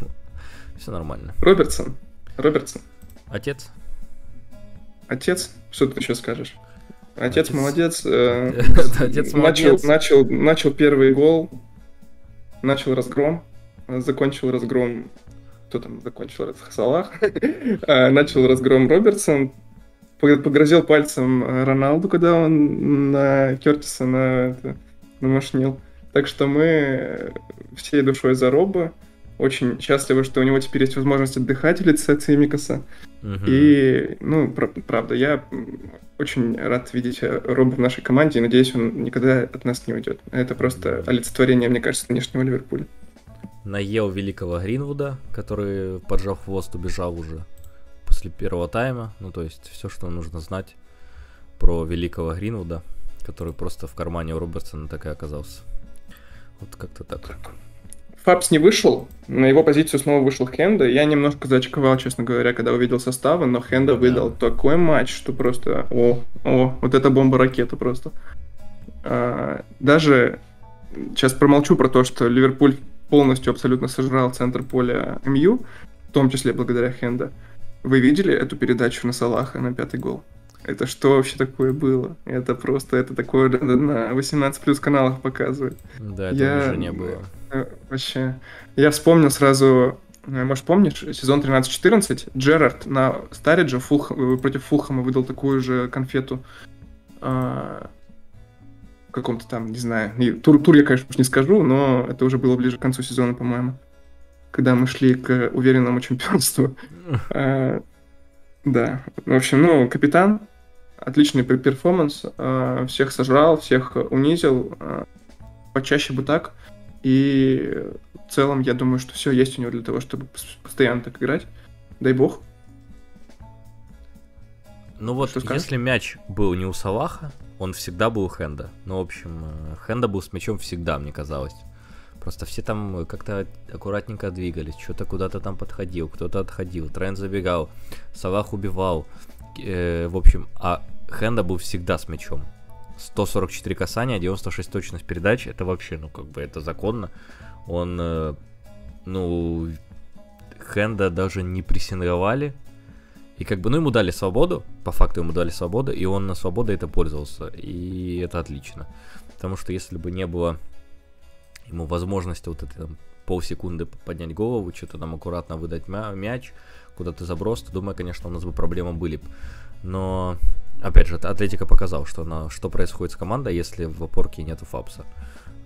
все нормально. Робертсон. Робертсон. Отец. Отец? Что ты еще скажешь? Отец, молодец. Э, (laughs) Отец начал, начал, начал первый гол, начал разгром, закончил разгром. Кто там закончил? Салах. (laughs) Э, начал разгром Робертсон. Погрозил пальцем Роналду, когда он на Кертиса на, намашнил. Так что мы всей душой за Роба. Очень счастливы, что у него теперь есть возможность отдыхать в лице Цимикаса. Угу. И, ну, правда, я очень рад видеть э, Роба в нашей команде и надеюсь, он никогда от нас не уйдет. Это просто олицетворение, мне кажется, нынешнего Ливерпуля. Наел великого Гринвуда, который, поджав хвост, убежал уже после первого тайма. Ну, то есть, все, что нужно знать про великого Гринвуда, который просто в кармане у Робертсона так и оказался. Вот как-то так. Фабс не вышел, на его позицию снова вышел Хенда. Я немножко зачковал, честно говоря, когда увидел составы, но Хенда выдал да. такой матч, что просто... О, о, вот это бомба-ракета просто. А, даже сейчас промолчу про то, что Ливерпуль полностью абсолютно сожрал центр поля МЮ, в том числе благодаря Хенда. Вы видели эту передачу на Салаха на пятый гол? Это что вообще такое было? Это просто, это такое на 18 плюс каналах показывает. Да, это Я... уже не было. Э, вообще. Я вспомнил сразу, э, может, помнишь, сезон 13-14, Джерард на Старидже Фулх... Э, против Фулхама выдал такую же конфету а... каком-то там, не знаю, тур, тур я, конечно, не скажу, но это уже было ближе к концу сезона, по-моему, когда мы шли к уверенному чемпионству. (laughs) А... Да, в общем, ну, капитан, отличный перформанс, а, всех сожрал, всех унизил, а, почаще бы так. И в целом, я думаю, что все есть у него для того, чтобы постоянно так играть. Дай бог. Ну вот, если мяч был не у Салаха, он всегда был у Хенда. Ну, в общем, э, Хенда был с мячом всегда, мне казалось. Просто все там как-то аккуратненько двигались, что-то куда-то там подходил, кто-то отходил, Трен забегал, Салах убивал. Э, в общем, а Хенда был всегда с мячом. 144 касания, 96 точность передач, это вообще, ну, как бы, это законно. Он, э, ну, Хенда даже не прессинговали, и как бы, ну, ему дали свободу, по факту ему дали свободу, и он на свободу это пользовался, и это отлично. Потому что если бы не было ему возможности вот этой там полсекунды поднять голову, что-то там аккуратно выдать мя- мяч, куда-то заброс, то, думаю, конечно, у нас бы проблемы были. Но, опять же, Атлетика показал, что, на, что происходит с командой, если в опорке нету Фапса.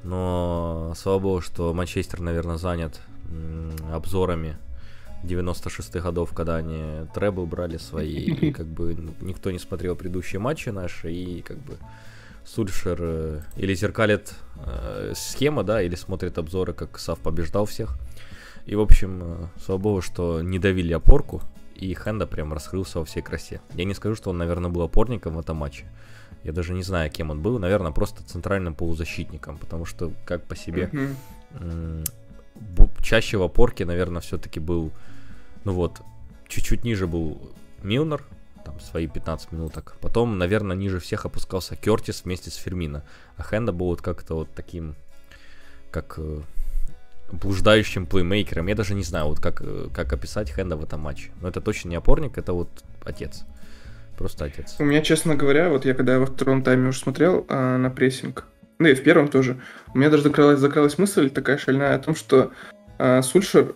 Но, слава богу, что Манчестер, наверное, занят обзорами 96-х годов, когда они требл брали свои, (laughs) и как бы никто не смотрел предыдущие матчи наши, и как бы Сульшер э, или зеркалит э, схема, да, или смотрит обзоры, как Сав побеждал всех. И, в общем, э, слава богу, что не давили опорку, и Хенда прям раскрылся во всей красе. Я не скажу, что он, наверное, был опорником в этом матче. Я даже не знаю, кем он был. Наверное, просто центральным полузащитником, потому что, как по себе, чаще в опорке, наверное, все-таки был, ну вот, чуть-чуть ниже был Милнер, там свои 15 минуток. Потом, наверное, ниже всех опускался Кертис вместе с Фермино. А Хенда был вот как-то вот таким, как э, блуждающим плеймейкером. Я даже не знаю, вот как, э, как описать Хенда в этом матче. Но это точно не опорник, это вот отец. Просто отец. У меня, честно говоря, вот я когда во втором тайме уже смотрел а, на прессинг, ну и в первом тоже, у меня даже закралась, закралась мысль такая шальная о том, что а, Сульшер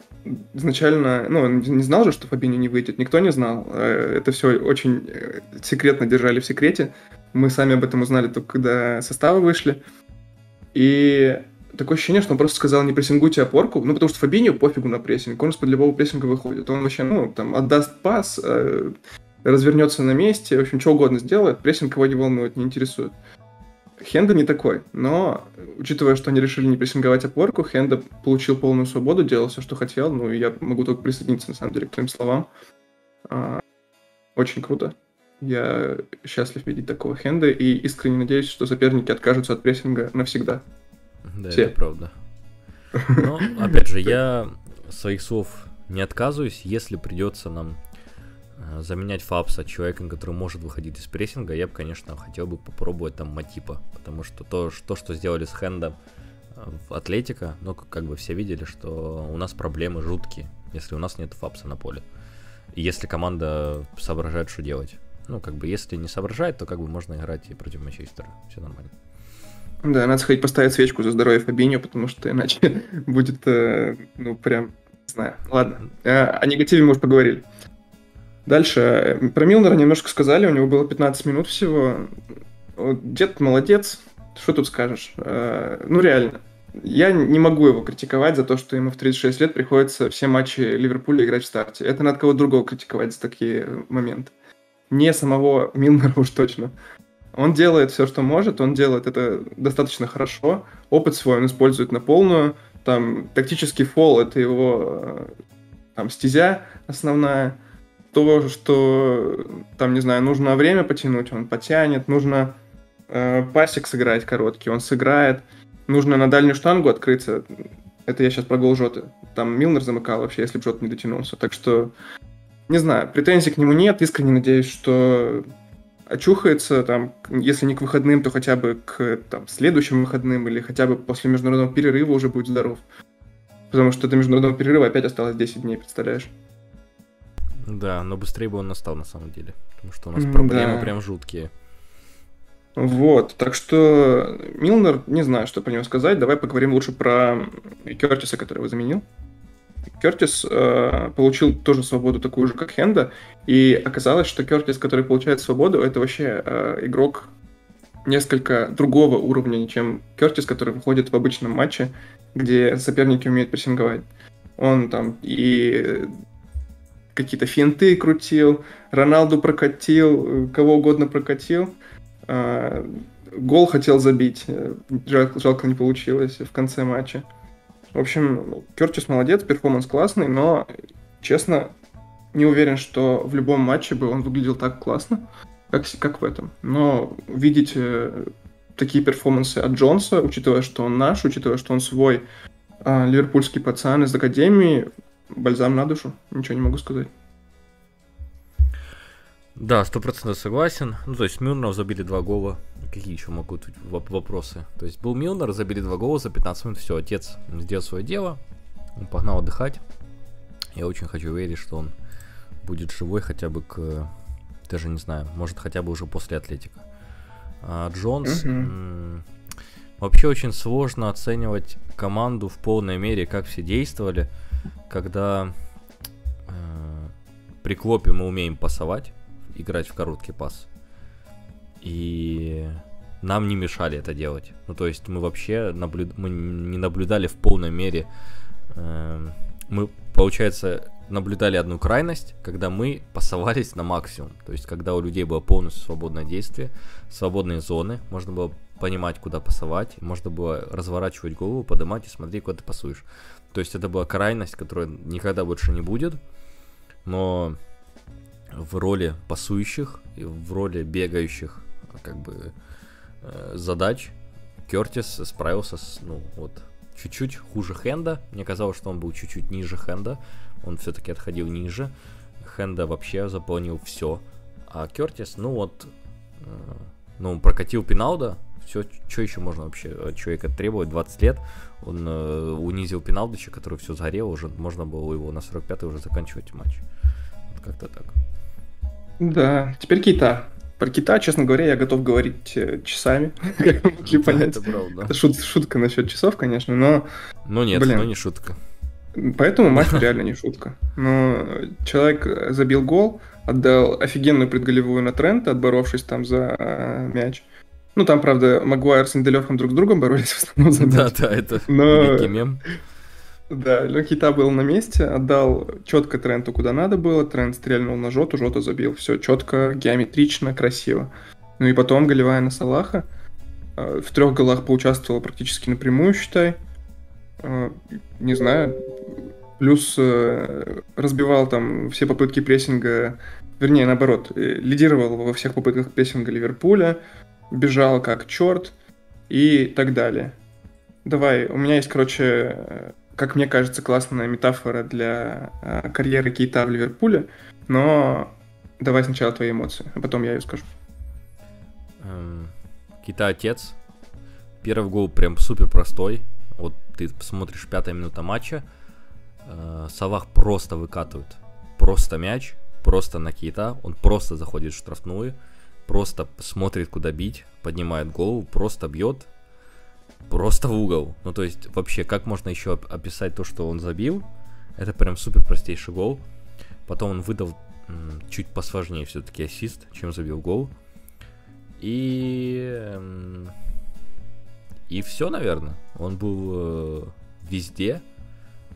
изначально, ну, не знал же, что Фабини не выйдет, никто не знал. Э, это все очень э, секретно держали в секрете. Мы сами об этом узнали только когда составы вышли. И такое ощущение, что он просто сказал, не прессингуйте опорку, ну, потому что Фабинию пофигу на прессинг, он из-под любого прессинга выходит. Он вообще, ну, там, отдаст пас, э, развернется на месте, в общем, что угодно сделает, прессинг его не волнует, не интересует. Хенда не такой, но учитывая, что они решили не прессинговать опорку, Хенда получил полную свободу, делал все, что хотел, ну и я могу только присоединиться, на самом деле, к твоим словам. А, очень круто. Я счастлив видеть такого Хенда и искренне надеюсь, что соперники откажутся от прессинга навсегда. Да, Все. это правда. Но, опять же, я своих слов не отказываюсь, если придется нам Э, заменять Фапса человеком, который может выходить из прессинга, я бы, конечно, хотел бы попробовать там Матипа, потому что то, то что сделали с Хендом э, в Атлетика, ну, как бы все видели, что у нас проблемы жуткие, если у нас нет Фапса на поле. И если команда соображает, что делать. Ну, как бы, если не соображает, то как бы можно играть и против Манчестера. Все нормально. Да, надо сходить поставить свечку за здоровье Фабиньо, потому что иначе (laughs) будет, э, ну, прям, не знаю. Ладно, о негативе мы уже поговорили. Дальше. Про Милнера немножко сказали, у него было 15 минут всего. Дед молодец, что тут скажешь? Э, ну, реально. Я не могу его критиковать за то, что ему в 36 лет приходится все матчи Ливерпуля играть в старте. Это надо кого-то другого критиковать за такие моменты. Не самого Милнера уж точно. Он делает все, что может, он делает это достаточно хорошо. Опыт свой он использует на полную. Там тактический фол — это его э, там стезя основная то, что там, не знаю, нужно время потянуть, он потянет, нужно э, пасик сыграть короткий, он сыграет, нужно на дальнюю штангу открыться, это я сейчас про гол Жоты. Там Милнер замыкал вообще, если бы Жот не дотянулся. Так что, не знаю, претензий к нему нет. Искренне надеюсь, что очухается, там, если не к выходным, то хотя бы к там, следующим выходным или хотя бы после международного перерыва уже будет здоров. Потому что до международного перерыва опять осталось 10 дней, представляешь? Да, но быстрее бы он настал на самом деле. Потому что у нас проблемы да. прям жуткие. Вот, так что Милнер, не знаю, что про него сказать. Давай поговорим лучше про Кертиса, который его заменил. Кертис э, получил тоже свободу такую же, как Хенда, и оказалось, что Кертис, который получает свободу, это вообще э, игрок несколько другого уровня, чем Кертис, который выходит в обычном матче, где соперники умеют прессинговать. Он там и какие-то финты крутил, Роналду прокатил, кого угодно прокатил. А, гол хотел забить, жалко, жалко не получилось в конце матча. В общем, Кертис молодец, перформанс классный, но, честно, не уверен, что в любом матче бы он выглядел так классно, как, как в этом. Но видеть э, такие перформансы от Джонса, учитывая, что он наш, учитывая, что он свой э, ливерпульский пацан из Академии, бальзам на душу, ничего не могу сказать. Да, сто процентов согласен. Ну, то есть Мюрнов забили два гола. Какие еще могут быть вопросы? То есть был Милнер, забили два гола за 15 минут. Все, отец сделал свое дело. Он погнал отдыхать. Я очень хочу верить, что он будет живой хотя бы к... Даже не знаю, может хотя бы уже после Атлетика. А Джонс... Mm-hmm. Вообще очень сложно оценивать команду в полной мере, как все действовали, когда э, при Клопе мы умеем пасовать, играть в короткий пас. И нам не мешали это делать. Ну, то есть мы вообще наблю... мы не наблюдали в полной мере. Э, мы, получается, наблюдали одну крайность, когда мы пасовались на максимум. То есть, когда у людей было полностью свободное действие, свободные зоны, можно было понимать, куда пасовать, можно было разворачивать голову, поднимать и смотреть, куда ты пасуешь. То есть, это была крайность, которая никогда больше не будет. Но в роли пасующих в роли бегающих как бы э, задач Кертис справился с, ну, вот, чуть-чуть хуже Хенда. Мне казалось, что он был чуть-чуть ниже Хенда. Он все-таки отходил ниже. Хенда вообще заполнил все. А Кертис, ну вот, э, ну, прокатил Пинауда. Все, что еще можно вообще от человека требовать? 20 лет. Он э, унизил Пинаудыча, который все сгорел. Уже можно было его на 45-й уже заканчивать матч. Вот как-то так. Да, теперь Кита. Про Кита, честно говоря, я готов говорить э, часами, (laughs) как вы (laughs) могли понять. Это правда. Это шут, шутка насчет часов, конечно, но... Ну нет, блин, но не шутка. Поэтому (laughs) матч реально не шутка. Но человек забил гол, отдал офигенную предголевую на Трента, отборовшись там за э, мяч. Ну, там, правда, Магуайр с Инделевым друг с другом боролись в основном за мяч. Да, да, это Но... мем. Да, Лёкита был на месте, отдал четко Тренту куда надо было, Трент стрельнул на Жоту, Жота забил. Все четко, геометрично, красиво. Ну и потом голевая на Салаха. Э, в трех голах поучаствовал практически напрямую, считай. Э, не знаю. Плюс э, разбивал там все попытки прессинга, вернее, наоборот, лидировал во всех попытках прессинга Ливерпуля, бежал как черт и так далее. Давай, у меня есть, короче, как мне кажется, классная метафора для э, карьеры Кейта в Ливерпуле, но давай сначала твои эмоции, а потом я ее скажу. Эм, Кейта отец. Первый гол прям супер простой. Вот ты смотришь пятая минута матча, э, Савах просто выкатывает. Просто мяч, просто на Кейта, он просто заходит в штрафную, просто смотрит, куда бить, поднимает голову, просто бьет, просто в угол. Ну, то есть, вообще, как можно еще описать то, что он забил? Это прям супер простейший гол. Потом он выдал чуть посложнее все-таки ассист, чем забил гол. И... И все, наверное. Он был э, везде.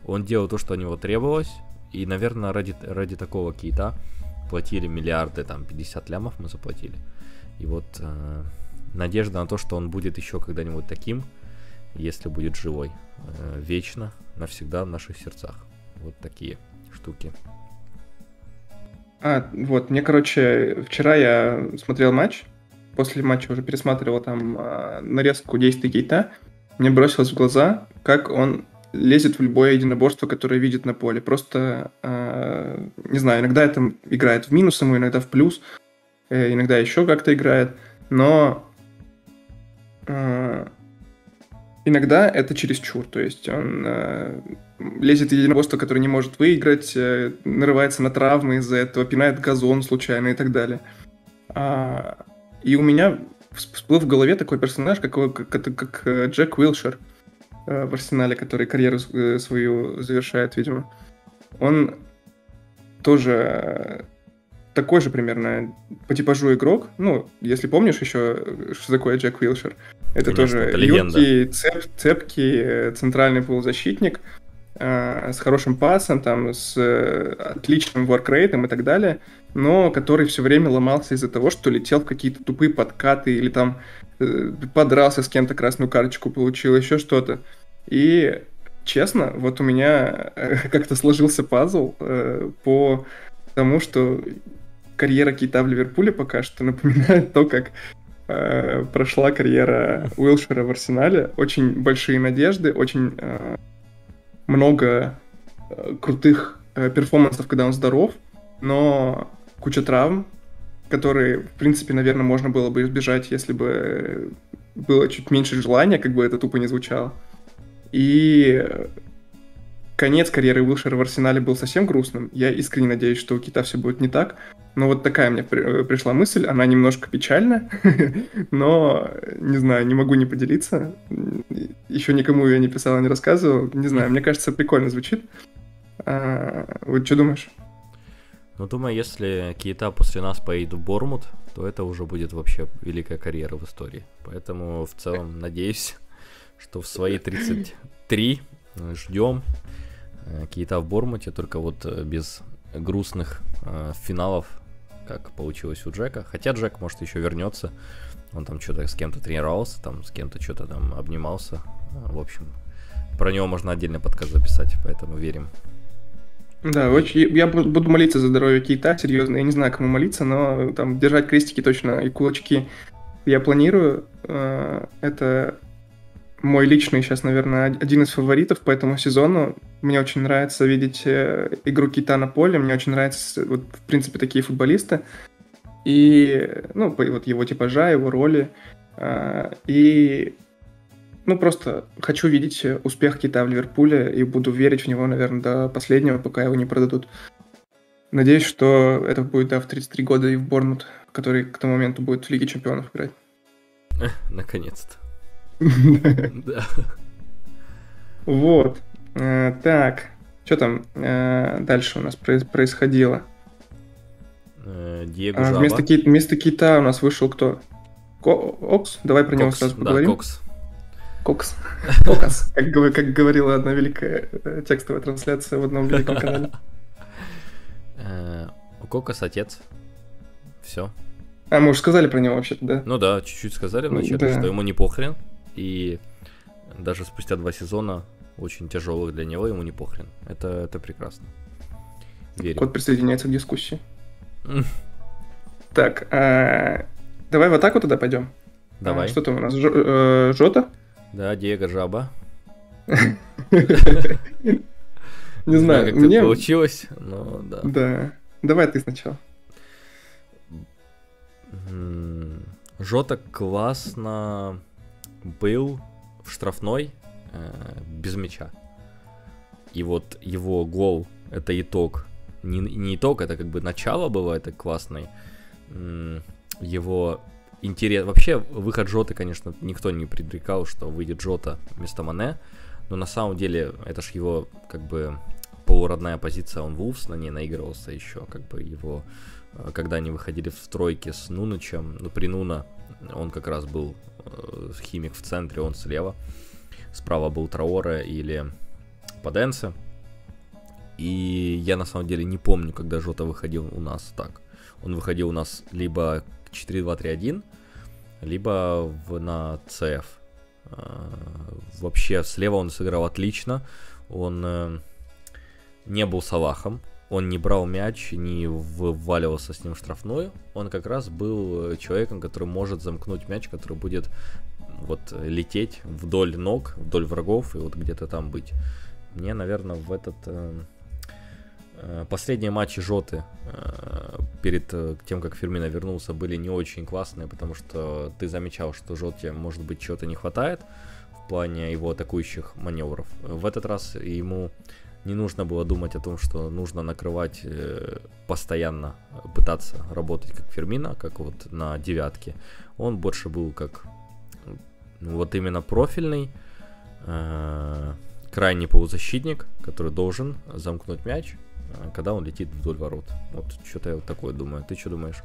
Он делал то, что от него требовалось. И, наверное, ради, ради такого кита платили миллиарды, там, 50 лямов мы заплатили. И вот э, надежда на то, что он будет еще когда-нибудь таким, если будет живой. Э, вечно, навсегда в наших сердцах. Вот такие штуки. А, вот, мне, короче, вчера я смотрел матч, после матча уже пересматривал там э, нарезку действий Кейта, мне бросилось в глаза, как он лезет в любое единоборство, которое видит на поле. Просто, э, не знаю, иногда это играет в минус ему, иногда в плюс, э, иногда еще как-то играет, но э, иногда это чересчур, то есть он э, лезет в единоборство, которое не может выиграть, э, нарывается на травмы из-за этого, пинает газон случайно и так далее. А, и у меня всплыл в голове такой персонаж, как, как, как, э, Джек Уилшер э, в Арсенале, который карьеру э, свою завершает, видимо. Он тоже такой же примерно по типажу игрок. Ну, если помнишь еще, что такое Джек Уилшер. Это Конечно, тоже это юркий, цеп, цепкий э, центральный полузащитник э, с хорошим пасом, там, с э, отличным воркрейтом и так далее, но который все время ломался из-за того, что летел в какие-то тупые подкаты или там э, подрался с кем-то, красную карточку получил, еще что-то. И честно, вот у меня э, (laughs) как-то сложился пазл э, по тому, что карьера Кита в Ливерпуле пока что напоминает то, как э, прошла карьера Уилшера в Арсенале. Очень большие надежды, очень э, много э, крутых э, перформансов, когда он здоров, но куча травм, которые, в принципе, наверное, можно было бы избежать, если бы было чуть меньше желания, как бы это тупо не звучало. И конец карьеры Уилшера в Арсенале был совсем грустным. Я искренне надеюсь, что у Кита все будет не так. Но вот такая мне при- пришла мысль, она немножко печальна, (laughs) но, не знаю, не могу не поделиться. Еще никому я не писал, не рассказывал. Не знаю, мне кажется, прикольно звучит. А, вот что думаешь? Ну, думаю, если Кейта после нас поедет в Бормут, то это уже будет вообще великая карьера в истории. Поэтому в целом надеюсь, что в свои 33 ждем э, Кейта в Бормуте, только вот э, без грустных э, финалов, как получилось у Джека. Хотя Джек, может, еще вернется. Он там что-то с кем-то тренировался, там с кем-то что-то там обнимался. В общем, про него можно отдельно подкаст записать, поэтому верим. Да, очень, я буду молиться за здоровье Кейта, серьезно. Я не знаю, кому молиться, но там держать крестики точно и кулачки я планирую. Это мой личный сейчас, наверное, один из фаворитов по этому сезону. Мне очень нравится видеть э, игру Кита на поле, мне очень нравятся, вот, в принципе, такие футболисты. И, ну, вот его типажа, его роли. А, и, ну, просто хочу видеть успех Кита в Ливерпуле и буду верить в него, наверное, до последнего, пока его не продадут. Надеюсь, что это будет да, в 33 года и в Борнмут, который к тому моменту будет в Лиге Чемпионов играть. Наконец-то. Да. Вот. Э, так, что там э, дальше у нас происходило? Э, Диего а, вместо, ки- вместо Кита у нас вышел кто? Окс? Давай про него сразу поговорим. Да, Кокс. Кокс. (laughs) Кокс, как, как говорила одна великая текстовая трансляция в одном великом канале. У Кокос отец. Все. А, мы уже сказали про него вообще-то, да? Ну да, чуть-чуть сказали вначале, да. что ему не похрен. И даже спустя два сезона очень тяжелых для него, ему не похрен. Это, это прекрасно. Верю. Кот присоединяется к дискуссии. Так, а, давай в атаку тогда пойдем. Давай. А, что там у нас? Э, Жота? Да, Диего Жаба. (laughs) Не знаю, как мне... получилось, но да. Да. Давай ты сначала. Жота классно был в штрафной э, без мяча. И вот его гол — это итог. Не, не итог, это как бы начало было, это классный. Его интерес... Вообще, выход Жоты, конечно, никто не предрекал, что выйдет Жота вместо Мане. Но на самом деле, это ж его, как бы, полуродная позиция, он Вулфс на ней наигрывался еще, как бы его Э, когда они выходили в тройке с Нунычем, ну, при Нуна он как раз был э, химик в центре, он слева. Справа был Траора или Паденсе. И я на самом деле не помню, когда Жота выходил у нас так. Он выходил у нас либо 4-2-3-1, либо в, на CF. Э, вообще слева он сыграл отлично. Он не был Салахом, он не брал мяч, не вваливался с ним в штрафную. Он как раз был э, человеком, который может замкнуть мяч, который будет вот лететь вдоль ног, вдоль врагов и вот где-то там быть. Мне, наверное, в этот э, э, последние матчи Жоты э, перед э, тем, как Фермина вернулся, были не очень классные, потому что ты замечал, что Жоте, может быть, чего-то не хватает в плане его атакующих маневров. В этот раз ему не нужно было думать о том, что нужно накрывать э, постоянно, пытаться работать как Фермина, как вот на девятке. Он больше был как ну, вот именно профильный, э, крайний полузащитник, который должен замкнуть мяч, э, когда он летит вдоль ворот. Вот что-то я вот такое думаю. Ты что думаешь?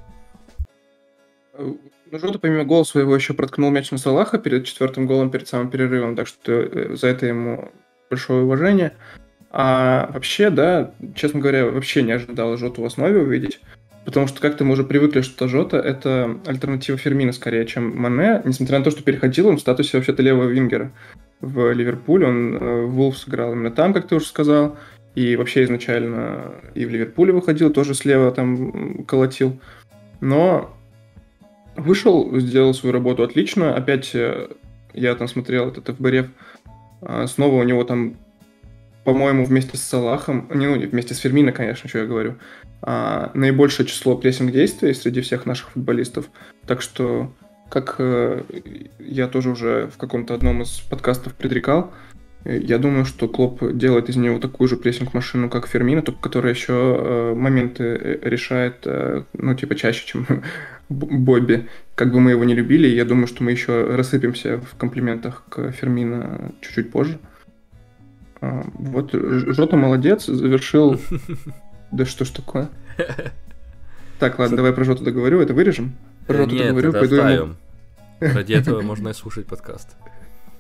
Ну, Жота помимо гола своего еще проткнул мяч на Салаха перед четвертым голом, перед самым перерывом, так что э, за это ему большое уважение. А вообще, да, честно говоря, вообще не ожидал Жоту в основе увидеть. Потому что как-то мы уже привыкли, что Жота — это альтернатива Фермина скорее, чем Мане, несмотря на то, что переходил он в статусе вообще-то левого вингера в Ливерпуль, он э, Вулф сыграл именно там, как ты уже сказал, И вообще изначально и в Ливерпуле выходил, тоже слева там колотил. Но вышел, сделал свою работу отлично. Опять э, я там смотрел этот ФБРФ. А, снова у него там, по-моему, вместе с Салахом, не, ну, вместе с Фермино, конечно, что я говорю, а, наибольшее число прессинг-действий среди всех наших футболистов. Так что, как э, я тоже уже в каком-то одном из подкастов предрекал, я думаю, что Клоп делает из него такую же прессинг-машину, как Фермина, только которая еще э, моменты э, решает, э, ну, типа, чаще, чем (laughs) Бобби. Как бы мы его не любили, я думаю, что мы еще рассыпемся в комплиментах к Фермина чуть-чуть позже. А, вот Жота молодец, завершил... (laughs) Да что ж такое? Так, ладно, давай про Жоту договорю, это вырежем? Про Жоту договорю, пойду ему... Ради этого (laughs) можно и слушать подкаст.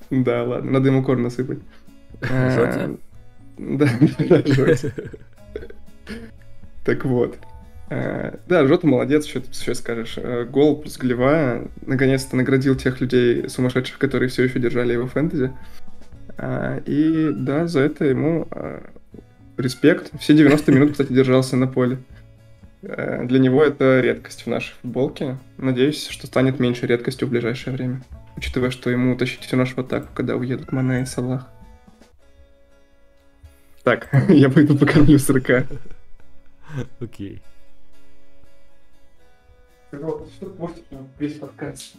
Да, ладно, надо ему корм насыпать. (laughs) Жоте? Да, да, Жоте. Так вот. Э, да, Жота молодец, что ты сейчас скажешь. Гол плюс голевая наконец-то наградил тех людей сумасшедших, которые все еще держали его в фэнтези. Э, и да, за это ему респект. Все 90 минут, кстати, держался на поле. Для него это редкость в нашей футболке. Надеюсь, что станет меньше редкостью в ближайшее время учитывая, что ему утащить всю нашу атаку, когда уедут Мане и Салах. Так, (laughs) я пойду покормлю сырка. Окей. Что весь подкаст?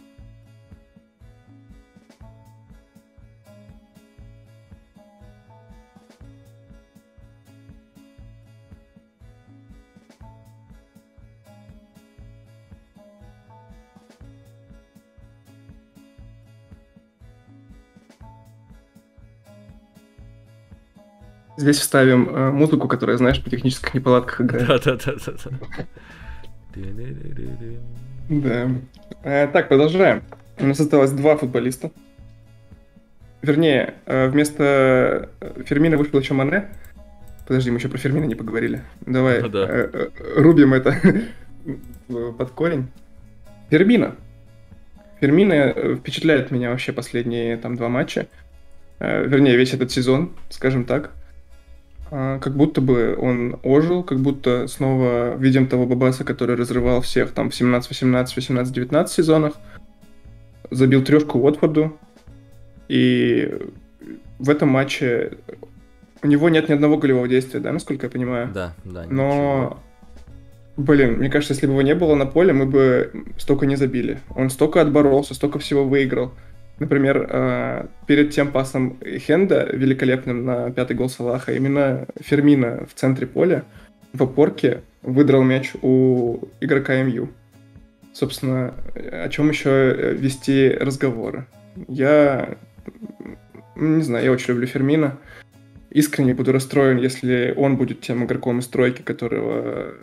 Здесь вставим э, музыку, которая, знаешь, по технических неполадках играет. Да-да-да. Да. Э, так, продолжаем. У нас осталось два футболиста. Вернее, э, вместо э, Фермина вышел еще Мане. Подожди, мы еще про Фермина не поговорили. Давай ну, да. э, рубим это (laughs) под корень. Фермина. Фермина впечатляет меня вообще последние там два матча. Вернее, весь этот сезон, скажем так. А, как будто бы он ожил, как будто снова видим того Бабаса, который разрывал всех там в 17-18, 18-19 сезонах, забил трешку Уотфорду, и в этом матче у него нет ни одного голевого действия, да, насколько я понимаю? Да, да. Но, блин, мне кажется, если бы его не было на поле, мы бы столько не забили. Он столько отборолся, столько всего выиграл. Например, э, перед тем пасом Хенда, великолепным на пятый гол Салаха, именно Фермина в центре поля в опорке выдрал мяч у игрока МЮ. Собственно, о чем еще вести разговоры? Я не знаю, я очень люблю Фермина. Искренне буду расстроен, если он будет тем игроком из тройки, которого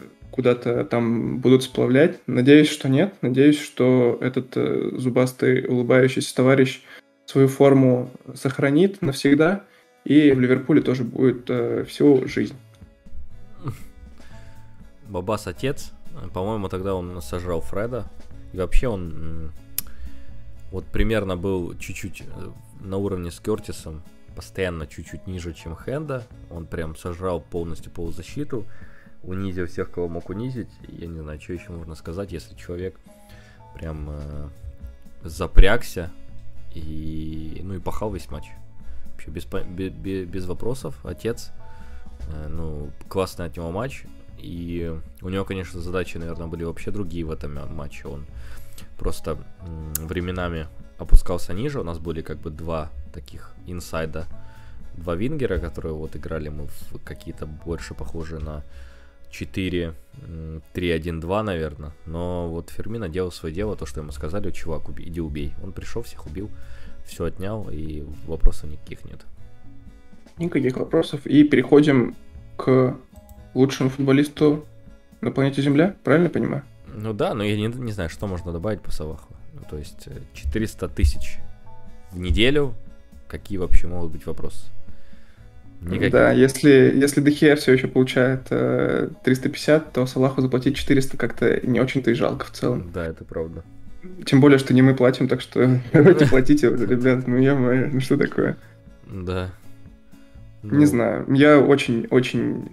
куда-то там будут сплавлять. Надеюсь, что нет. Надеюсь, что этот э, зубастый улыбающийся товарищ свою форму сохранит навсегда и в Ливерпуле тоже будет э, всю жизнь. Бабас отец, по-моему, тогда он сожрал Фреда. И вообще он вот примерно был чуть-чуть э, на уровне с Кертисом, постоянно чуть-чуть ниже, чем Хенда. Он прям сожрал полностью полузащиту унизил всех, кого мог унизить. Я не знаю, что еще можно сказать, если человек прям э, запрягся и, ну, и пахал весь матч. Вообще без, без, без вопросов. Отец, э, ну, классный от него матч. И у него, конечно, задачи, наверное, были вообще другие в этом матче. Он просто э, временами опускался ниже. У нас были как бы два таких инсайда, два вингера, которые вот играли мы в какие-то больше похожие на 4-3-1-2, наверное. Но вот Фермина делал свое дело, то, что ему сказали, чувак, убей, иди убей. Он пришел, всех убил, все отнял, и вопросов никаких нет. Никаких вопросов. И переходим к лучшему футболисту на планете Земля, правильно понимаю? Ну да, но я не, не знаю, что можно добавить по Салаху. Ну, то есть 400 э, тысяч в неделю, какие вообще могут быть вопросы? Никаких. Да, если, если Дехия все еще получает э, 350, то Салаху заплатить 400 как-то не очень-то и жалко в целом. Да, это правда. Тем более, что не мы платим, так что (laughs) давайте платите ребят, ну я ну что такое? Да. Ну... Не знаю. Я очень-очень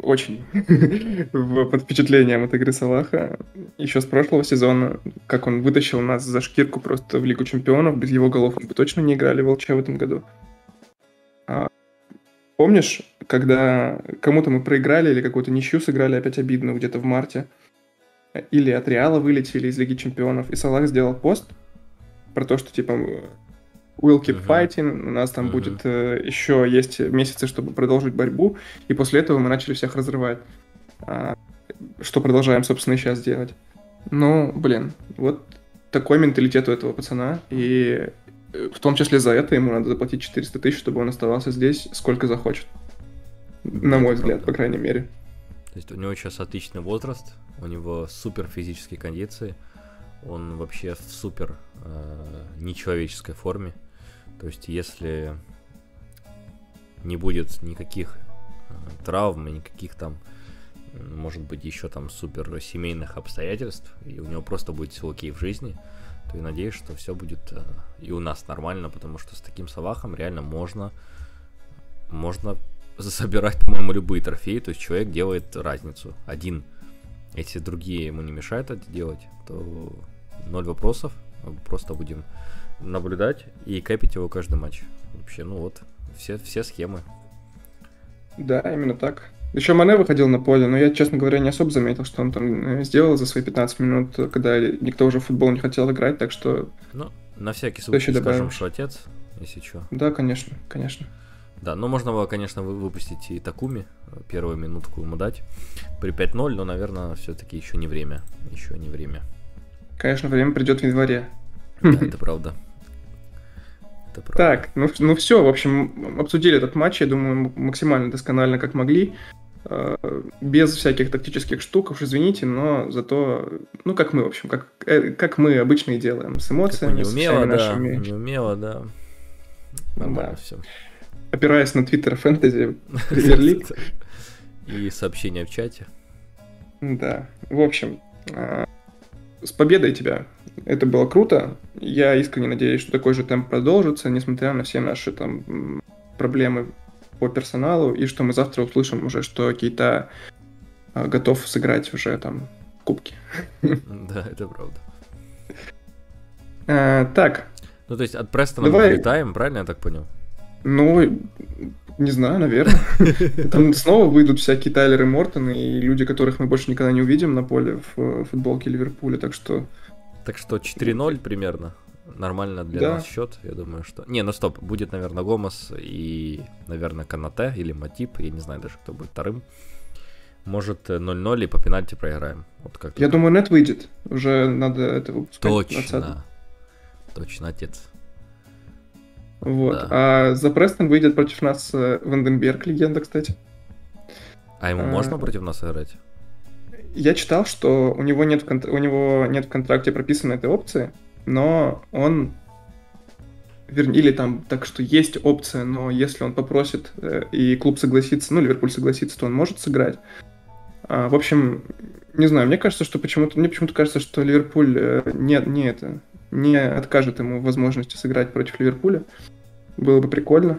очень (laughs) под впечатлением от игры Салаха. Еще с прошлого сезона, как он вытащил нас за шкирку просто в Лигу Чемпионов, без его голов мы бы точно не играли в ЛЧ в этом году. А, помнишь, когда кому-то мы проиграли или какую-то ничью сыграли опять обидно где-то в марте, или от Реала вылетели из Лиги Чемпионов, и Салах сделал пост про то, что типа We'll keep uh-huh. fighting, у нас там uh-huh. будет э, еще есть месяцы, чтобы продолжить борьбу, и после этого мы начали всех разрывать. А, что продолжаем, собственно, сейчас делать. Ну, блин, вот такой менталитет у этого пацана, и в том числе за это ему надо заплатить 400 тысяч, чтобы он оставался здесь сколько захочет. На мой взгляд, по крайней мере. То есть у него сейчас отличный возраст, у него супер физические кондиции, он вообще в супер э, нечеловеческой форме. То есть, если не будет никаких э, травм, никаких там, может быть, еще там супер семейных обстоятельств, и у него просто будет все окей в жизни, то я надеюсь, что все будет э, и у нас нормально, потому что с таким Салахом реально можно, можно (laughs) забирать, по-моему, любые трофеи, то есть человек делает разницу, один. Если другие ему не мешают это делать, то ноль вопросов, просто будем наблюдать и кэпить его каждый матч. Вообще, ну вот, все, все схемы. Да, именно так. Еще Мане выходил на поле, но я, честно говоря, не особо заметил, что он там э, сделал за свои 15 минут, когда никто уже в футбол не хотел играть, так что... Ну, на всякий случай скажем, что отец, если что. Да, конечно, конечно. Да, но можно было, конечно, выпустить и Такуми, первую минутку ему дать при 5-0, но, наверное, все-таки еще не время. Еще не время. Конечно, время придет в январе. Да, (laughs) это правда. Это правда. Так, ну, ну все, в общем, обсудили этот матч, я думаю, максимально досконально, как могли. Э, без всяких тактических штук, уж извините, но зато, ну, как мы, в общем, как, э, как мы обычно и делаем, с эмоциями, не умело, с да, нашими... Не умело, да. Нормально да. все. Опираясь на твиттер фэнтези, премьер И сообщения в чате. Да, в общем, э, с победой тебя. Это было круто. Я искренне надеюсь, что такой же темп продолжится, несмотря на все наши там проблемы по персоналу, и что мы завтра услышим уже, что Кейта а, готов сыграть уже там кубки. (laughs) Да, это правда. А, так. Ну, то есть от Престона Давай... мы летаем, правильно я так понял? Ну, не знаю, наверное. (laughs) Там снова выйдут всякие Тайлеры Мортоны и люди, которых мы больше никогда не увидим на поле в футболке Ливерпуля, так что... Так что 4-0 примерно. Нормально для да. нас счет, я думаю, что... Не, ну стоп, будет, наверное, Гомос и, наверное, Канате или Матип, я не знаю даже, кто будет вторым. Может, 0-0 и по пенальти проиграем. Вот как я думаю, нет выйдет. Уже надо это выпускать. Точно. Точно, отец. Вот. Да. А за Престон выйдет против нас э, Ванденберг, легенда, кстати. А ему а... можно против нас играть? Я читал, что у него нет в, кон... у него нет в контракте прописаны этой опции, но он вернее, или там так что есть опция, но если он попросит э, и клуб согласится, ну, Ливерпуль согласится, то он может сыграть. А, в общем, не знаю, мне кажется, что почему-то, мне почему-то кажется, что Ливерпуль э, не, не это, не откажет ему возможности сыграть против Ливерпуля. Было бы прикольно.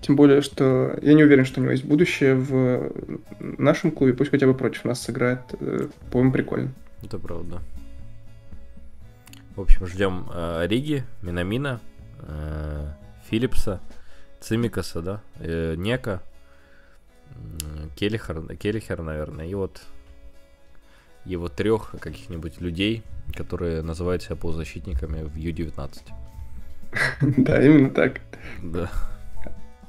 Тем более, что я не уверен, что у него есть будущее в нашем клубе. Пусть хотя бы против нас сыграет. Э, по-моему, прикольно. Это правда. В общем, ждем э, Риги, Минамина, э, Филлипса, Цимикаса, да, э, Нека, э, Келлихер, Келлихер, наверное, и вот его трех каких-нибудь людей, которые называют себя полузащитниками в Ю-19. (laughs) Да, именно так. Да.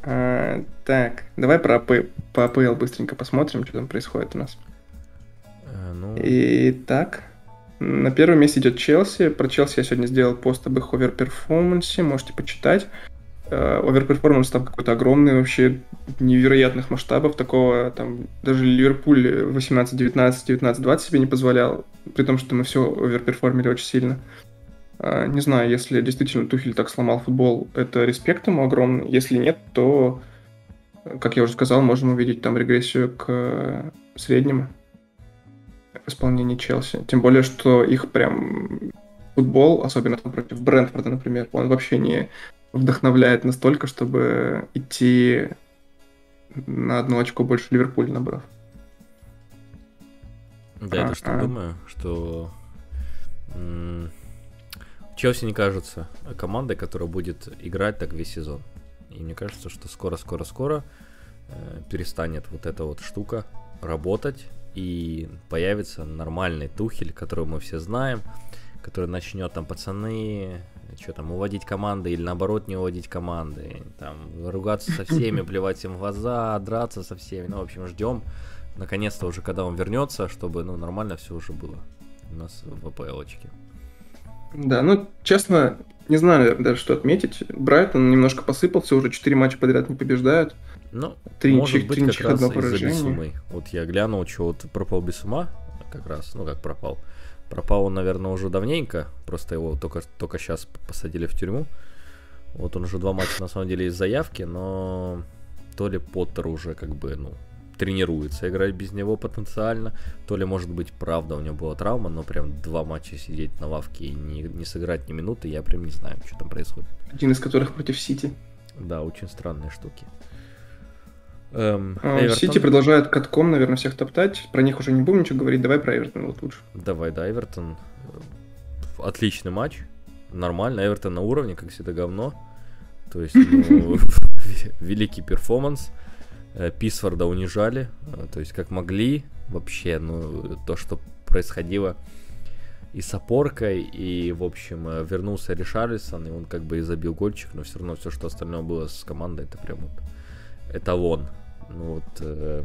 А, так, давай про АПЛ быстренько посмотрим, что там происходит у нас. А, ну... Итак, на первом месте идет Челси. Про Челси я сегодня сделал пост об их оверперформансе, можете почитать. Overperformance там какой-то огромный, вообще невероятных масштабов, такого там даже Ливерпуль 18-19, 19-20 себе не позволял, при том, что мы все оверперформили очень сильно. А, не знаю, если действительно Тухель так сломал футбол, это респект ему огромный. Если нет, то, как я уже сказал, можем увидеть там регрессию к среднему в исполнении Челси. Тем более, что их прям футбол, особенно там против Брентфорда, например, он вообще не вдохновляет настолько, чтобы идти на одно очко больше Ливерпуль набрав. Да, я тоже так думаю, что Челси не кажется командой, которая будет играть так весь сезон. И мне кажется, что скоро-скоро-скоро э, перестанет вот эта вот штука работать и появится нормальный Тухель, которого мы все знаем, который начнет там пацаны, что там, уводить команды или наоборот не уводить команды, там, ругаться со всеми, (laughs) плевать им в глаза, драться со всеми. Ну, в общем, ждем наконец-то уже, когда он вернется, чтобы, ну, нормально все уже было у нас в АПЛочке. Да, ну, честно, не знаю, наверное, даже что отметить. Брайтон немножко посыпался, уже 4 матча подряд не побеждают. Ну, три может ничьих, быть, как раз из-за Бессумы. Вот я глянул, что вот пропал Бессума, как раз, ну как пропал. Пропал он, наверное, уже давненько, просто его только, только сейчас посадили в тюрьму. Вот он уже два матча, на самом деле, из заявки, но то ли Поттер уже как бы, ну, тренируется играть без него потенциально, то ли, может быть, правда, у него была травма, но прям два матча сидеть на лавке и не, не сыграть ни минуты, я прям не знаю, что там происходит. Один из которых против Сити. Да, очень странные штуки. Эм, а, Сити продолжает катком, наверное, всех топтать. Про них уже не будем ничего говорить. Давай про Эвертон вот лучше. Давай, да, Эвертон. Отличный матч. Нормально. Эвертон на уровне, как всегда, говно. То есть, ну, (laughs) великий перформанс. Э, Пикфорда унижали, э, то есть как могли вообще, ну, то, что происходило и с опоркой, и, в общем, э, вернулся Ришарлисон, и он как бы и забил гольчик, но все равно все, что остальное было с командой, это прям вот эталон. Ну вот, э,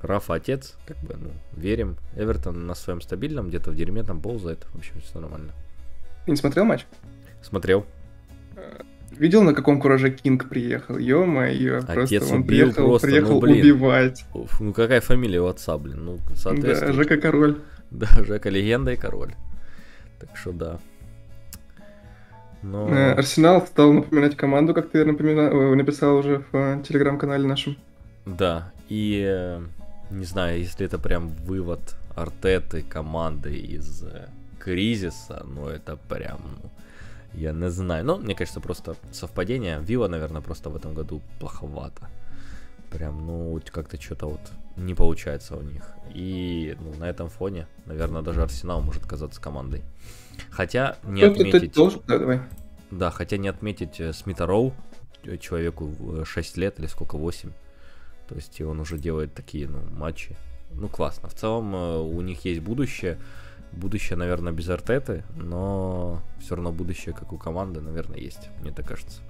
Рафа отец, как бы, ну, верим. Эвертон на своем стабильном, где-то в дерьме там ползает, в общем, все нормально. Ты не смотрел матч? Смотрел. Видел, на каком кураже Кинг приехал? Ё-моё, просто он убил, приехал, просто, приехал ну, блин. убивать. Уф, ну какая фамилия у отца, блин? Ну, соответственно. Да, Жека Король. (laughs) Да, Жека легенда и король. Так что да. Но... Э, Арсенал стал напоминать команду, как ты напомина... Э, написал уже в э, телеграм-канале нашем. Да, и не знаю, если это прям вывод Артеты команды из кризиса, ну это прям, ну, я не знаю. Ну, мне кажется, просто совпадение. Вилла, наверное, просто в этом году плоховато. Прям, ну, как-то что-то вот не получается у них. И ну, на этом фоне, наверное, даже Арсенал может казаться командой. Хотя не Кто отметить... Ты должен? Да, давай. Да, хотя не отметить э, Смита Роу, э, человеку 6 лет или сколько, 8. То есть он уже делает такие, ну, матчи. Ну, классно. В целом э, у них есть будущее. Будущее, наверное, без Артеты, но все равно будущее, как у команды, наверное, есть, мне так кажется.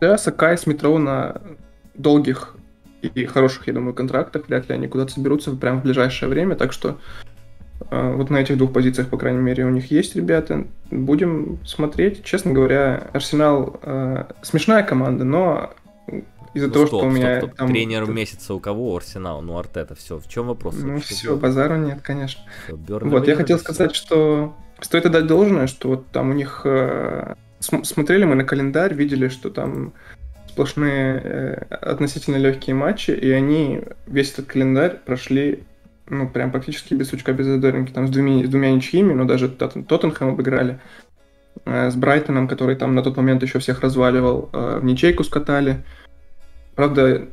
Да, Сакай с Метро на долгих и хороших, я думаю, контрактах, вряд ли они куда-то соберутся прямо в ближайшее время, так что э, вот на этих двух позициях, по крайней мере, у них есть ребята. Будем смотреть. Честно говоря, Арсенал э, смешная команда, но из-за ну, того, стоп, что у меня стоп, стоп. там... Тренер месяца у кого? Арсенал, ну Артета, все. В чем вопрос? Ну все, базару нет, конечно. Все, вот, я хотел сказать, что стоит отдать должное, что вот там у них... Э, смотрели мы на календарь, видели, что там сплошные э, относительно легкие матчи, и они весь этот календарь прошли ну, прям практически без сучка, без задоринки, там с двумя, с двумя ничьими, но даже Тоттенхэм обыграли, э, с Брайтоном, который там на тот момент еще всех разваливал, э, в ничейку скатали, Правда,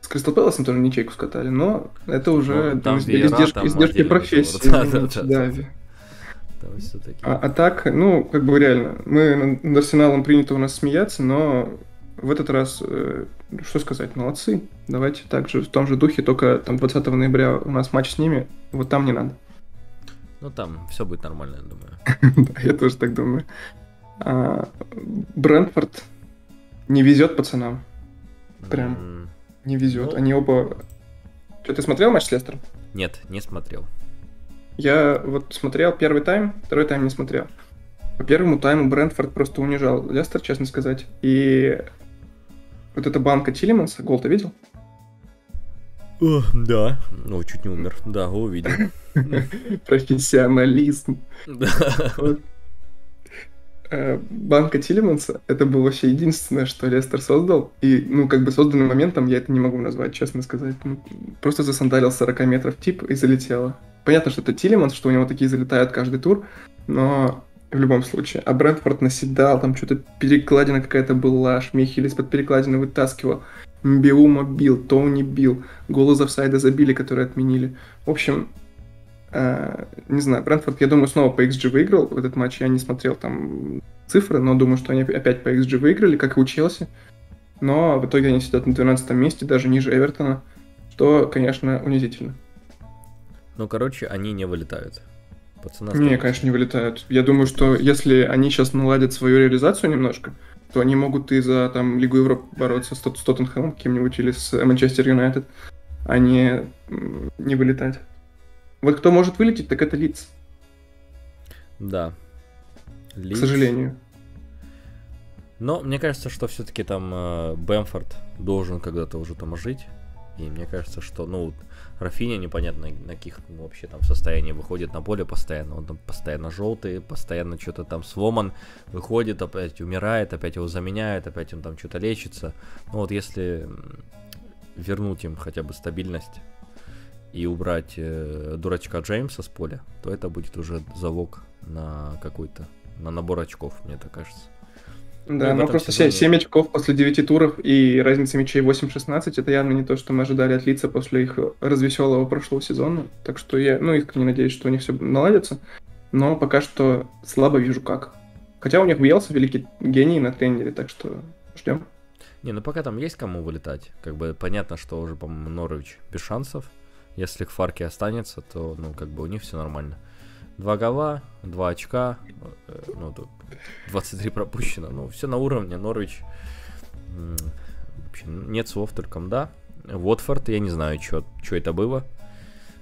с Кристал Пэласом тоже ничейку скатали, но это уже ну, там Вера, издержки, там издержки профессии. Да, да, да, да. А, а так, ну, как бы реально, мы над Арсеналом принято у нас смеяться, но в этот раз, э, что сказать, молодцы. Давайте также в том же духе, только там 20 ноября у нас матч с ними, вот там не надо. Ну, там все будет нормально, я думаю. (laughs) да, я тоже так думаю. А, Брентфорд не везет пацанам. Прям mm. не везет. Ну... Они оба... Что, ты смотрел матч с Лестером? Нет, не смотрел. Я вот смотрел первый тайм, второй тайм не смотрел. По первому тайму Брентфорд просто унижал Лестер, честно сказать. И вот эта банка Тилиманса, гол ты видел? О, да, ну чуть не умер. Да, увидел. (laughs) Профессионализм. (laughs) Да. Э, банка Тилеманса, это было вообще единственное, что Лестер создал. И, ну, как бы созданным моментом я это не могу назвать, честно сказать. Ну, просто засандалил 40 метров тип и залетело. Понятно, что это Тилеманс, что у него такие залетают каждый тур, но в любом случае. А Брентфорд наседал, там что-то перекладина какая-то была, Шмихель из-под перекладины вытаскивал. Мбиума бил, Тони бил, гол из офсайда забили, которые отменили. В общем, не знаю, Брэнфорд, я думаю, снова по XG выиграл в этот матч. Я не смотрел там цифры, но думаю, что они опять по XG выиграли, как и у Челси. Но в итоге они сидят на 12 месте, даже ниже Эвертона, что, конечно, унизительно. Ну, короче, они не вылетают. Пацаны не, конечно, не вылетают. Я думаю, что если они сейчас наладят свою реализацию немножко, то они могут и за там Лигу Европы бороться с, с Тоттенхэмом каким-нибудь или с Манчестер Юнайтед, а не, не вылетать. Вот кто может вылететь, так это Лиц. Да. Лиц. К сожалению. Но мне кажется, что все-таки там э, Бэмфорд должен когда-то уже там жить. И мне кажется, что, ну, Рафиня непонятно на каких вообще там состоянии выходит на поле постоянно. Он там постоянно желтый, постоянно что-то там сломан, выходит, опять умирает, опять его заменяют, опять он там что-то лечится. Ну вот если вернуть им хотя бы стабильность и убрать э, дурачка Джеймса с поля, то это будет уже залог на какой-то, на набор очков, мне так кажется. Да, ну, но просто сезоне... 7 очков после 9 туров и разница мячей 8-16 это явно не то, что мы ожидали от лица после их развеселого прошлого сезона. Так что я, ну, искренне надеюсь, что у них все наладится. Но пока что слабо вижу как. Хотя у них Биелса великий гений на тренере, так что ждем. Не, ну пока там есть кому вылетать. Как бы понятно, что уже, по-моему, Норович без шансов. Если к Фарке останется, то, ну, как бы у них все нормально. Два гола, два очка, э, ну, 23 пропущено. Ну, все на уровне. Норвич. Вообще, нет слов, только да. Уотфорд, я не знаю, что это было.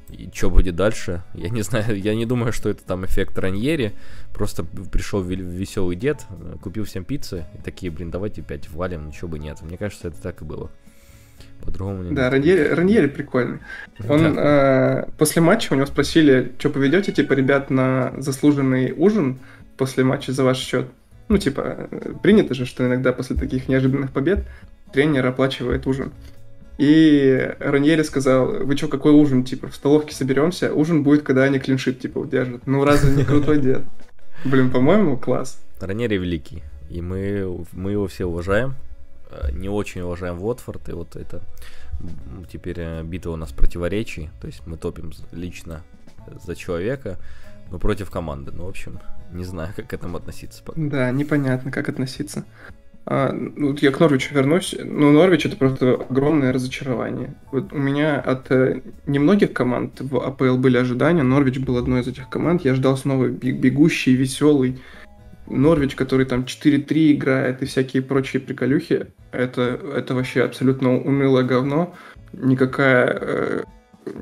И что будет дальше? Я не (laughs) знаю, я не думаю, что это там эффект Раньери. Просто пришел веселый дед, купил всем пиццы, и такие, блин, давайте опять валим, ничего бы нет. Мне кажется, это так и было. По-другому не Да, Раньери, Раньери прикольный. Он да. э, после матча у него спросили, что поведете, типа, ребят, на заслуженный ужин после матча за ваш счет. Ну, типа, принято же, что иногда после таких неожиданных побед тренер оплачивает ужин. И Раньери сказал, вы что, какой ужин? Типа, в столовке соберемся, ужин будет, когда они клиншит, типа, удержат. Ну, разве не крутой дед? Блин, по-моему, класс. Раньери великий, и мы, мы его все уважаем. Э, не очень уважаем Уотфорд, и вот это теперь э, битва у нас противоречий, то есть мы топим лично за человека, но против команды. Ну, в общем, не знаю, (laughs) как к этому относиться. Да, непонятно, как относиться. А, ну, вот я к Норвичу вернусь. Ну, Норвич это просто огромное разочарование. Вот у меня от э, немногих команд в АПЛ были ожидания. Норвич был одной из этих команд. Я ждал снова бегущий, веселый Норвич, который там 4-3 играет и всякие прочие приколюхи. Это, это вообще абсолютно унылое говно. Никакая, э,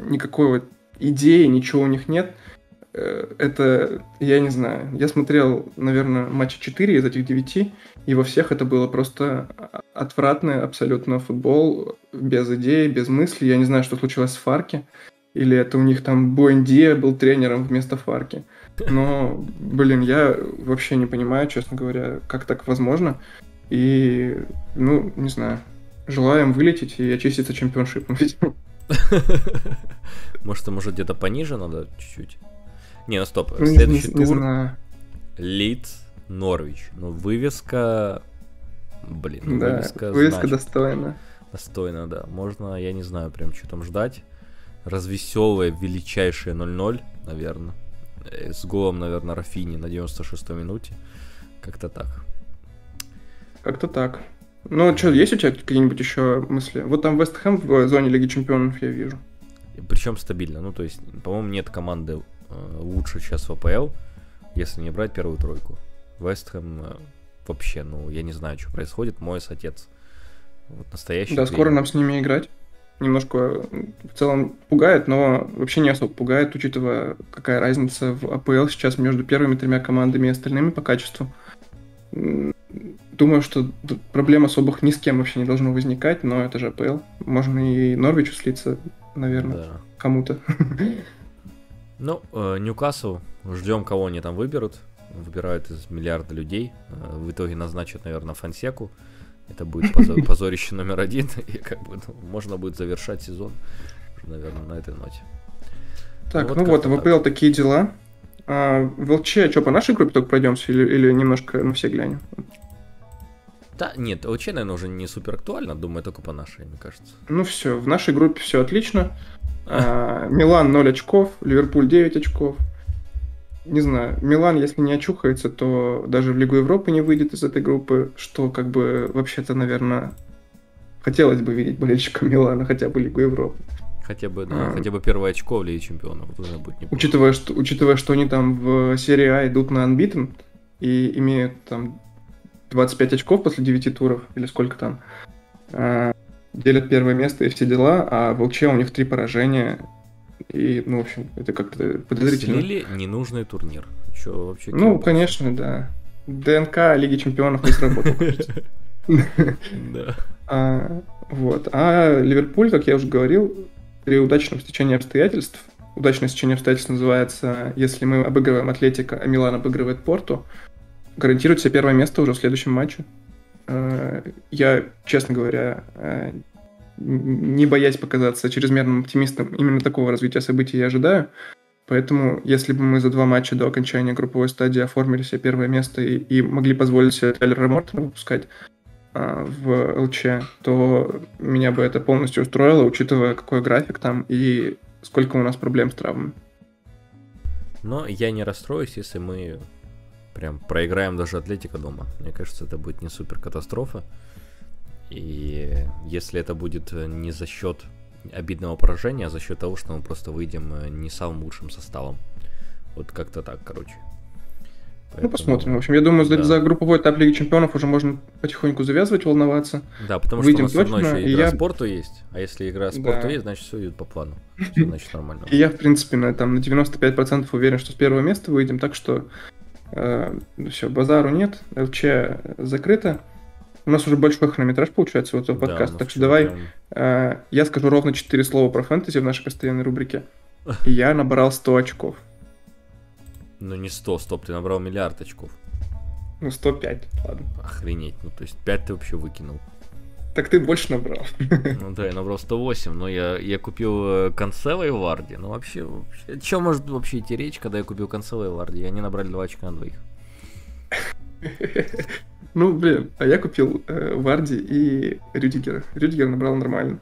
никакой вот идеи, ничего у них нет. Э, это, я не знаю, я смотрел, наверное, матчи 4 из этих 9, и во всех это было просто отвратный абсолютно футбол, без идей, без мысли. Я не знаю, что случилось с Фарки, или это у них там Буэндия был тренером вместо Фарки. Но, блин, я вообще не понимаю, честно говоря, как так возможно. И, ну, не знаю, желаем вылететь и очиститься чемпионшипом, (laughs) (laughs) Может, может где-то пониже надо чуть-чуть? Не, ну стоп. Ну, Следующий не, не, тур. Лидс, Норвич. Ну, вывеска... Блин, да, вывеска, вывеска значит, достойна. Достойно, да. Можно, я не знаю, прям что там ждать. Развеселое, величайшее 0-0, наверное. Э, с голом, наверное, Рафини на 96-й минуте. Как-то так. Как-то так. Ну, что, есть у тебя какие-нибудь еще мысли? Вот там Вест Хэм в зоне Лиги Чемпионов я вижу. Причем стабильно. Ну, то есть, по-моему, нет команды Э, лучше сейчас в АПЛ, если не брать первую тройку. Вестхэм э, вообще, ну, я не знаю, что происходит. Мой отец. Вот настоящий. Да, скоро нам с ними играть. Немножко в целом пугает, но вообще не особо пугает, учитывая, какая разница в АПЛ сейчас между первыми тремя командами и остальными по качеству. Думаю, что проблем особых ни с кем вообще не должно возникать, но это же АПЛ. Можно и Норвичу слиться, наверное, да. кому-то. (laughs) Ну, э, Ньюкасл, ждем, кого они там выберут. Выбирают из миллиарда людей. Э, в итоге назначат, наверное, Фансеку. Это будет (laughs) позорище номер один. (laughs) И как бы ну, можно будет завершать сезон, наверное, на этой ноте. Так, ну вот, ну вот ВПЛ такие дела. А, в ЛЧ, что, по нашей группе только пройдемся или, или немножко на все глянем? Да, нет, ЛЧ, наверное, уже не супер актуально, думаю, только по нашей, мне кажется. Ну все, в нашей группе все отлично. А, Милан 0 очков, Ливерпуль 9 очков. Не знаю, Милан, если не очухается, то даже в Лигу Европы не выйдет из этой группы, что как бы вообще-то, наверное, хотелось бы видеть болельщикам Милана хотя бы Лигу Европы. Хотя бы, да, а, хотя бы первое очко в Лиге Чемпионов уже будет неплохо. Учитывая что, учитывая, что они там в серии А идут на unbeaten и имеют там 25 очков после 9 туров, или сколько там, а, делят первое место и все дела, а в ЛЧ у них три поражения, и, ну, в общем, это как-то подозрительно. Слили ненужный турнир. Чё, вообще, ну, конечно, да. ДНК Лиги Чемпионов не сработал, (laughs) Да. А, вот. А Ливерпуль, как я уже говорил, при удачном стечении обстоятельств, удачное стечение обстоятельств называется, если мы обыгрываем Атлетика, а Милан обыгрывает Порту, гарантирует себе первое место уже в следующем матче. А, я, честно говоря, а, не боясь показаться чрезмерным оптимистом, именно такого развития событий я ожидаю. Поэтому, если бы мы за два матча до окончания групповой стадии оформили себе первое место и, и могли позволить себе Тайлера Мортона выпускать а, в ЛЧ, то меня бы это полностью устроило, учитывая, какой график там и сколько у нас проблем с травмами. Но я не расстроюсь, если мы прям проиграем даже Атлетика дома. Мне кажется, это будет не супер катастрофа. И если это будет э, не за счет обидного поражения, а за счет того, что мы просто выйдем э, не самым лучшим составом. Вот как-то так, короче. Ну, Поэтому... Ну, посмотрим. В общем, я думаю, да. за групповой этап Лиги Чемпионов уже можно потихоньку завязывать, волноваться. Да, потому Выйдем что у нас точно, еще игра я... спорту есть. А если игра спорту да. есть, значит все идет по плану. Все, значит нормально. (laughs) И я, в принципе, на, там, на 95% уверен, что с первого места выйдем. Так что э, все, базару нет. ЛЧ закрыто. У нас уже большой хронометраж получается вот этого подкаста, да, так что давай прям... э, я скажу ровно 4 слова про фэнтези в нашей постоянной рубрике. (laughs) И я набрал 100 очков. Ну не 100, стоп, ты набрал миллиард очков. Ну 105, ладно. Охренеть, ну то есть 5 ты вообще выкинул. Так ты больше набрал. (laughs) Ну да, я набрал 108, но я, я купил э, Консела и Варди. Ну вообще, вообще, что может вообще идти речь, когда я купил Консела и Варди? Они набрали 2 очка на двоих. Ну, блин, а я купил э, Варди и Рюдигера. Рюдигер набрал нормально.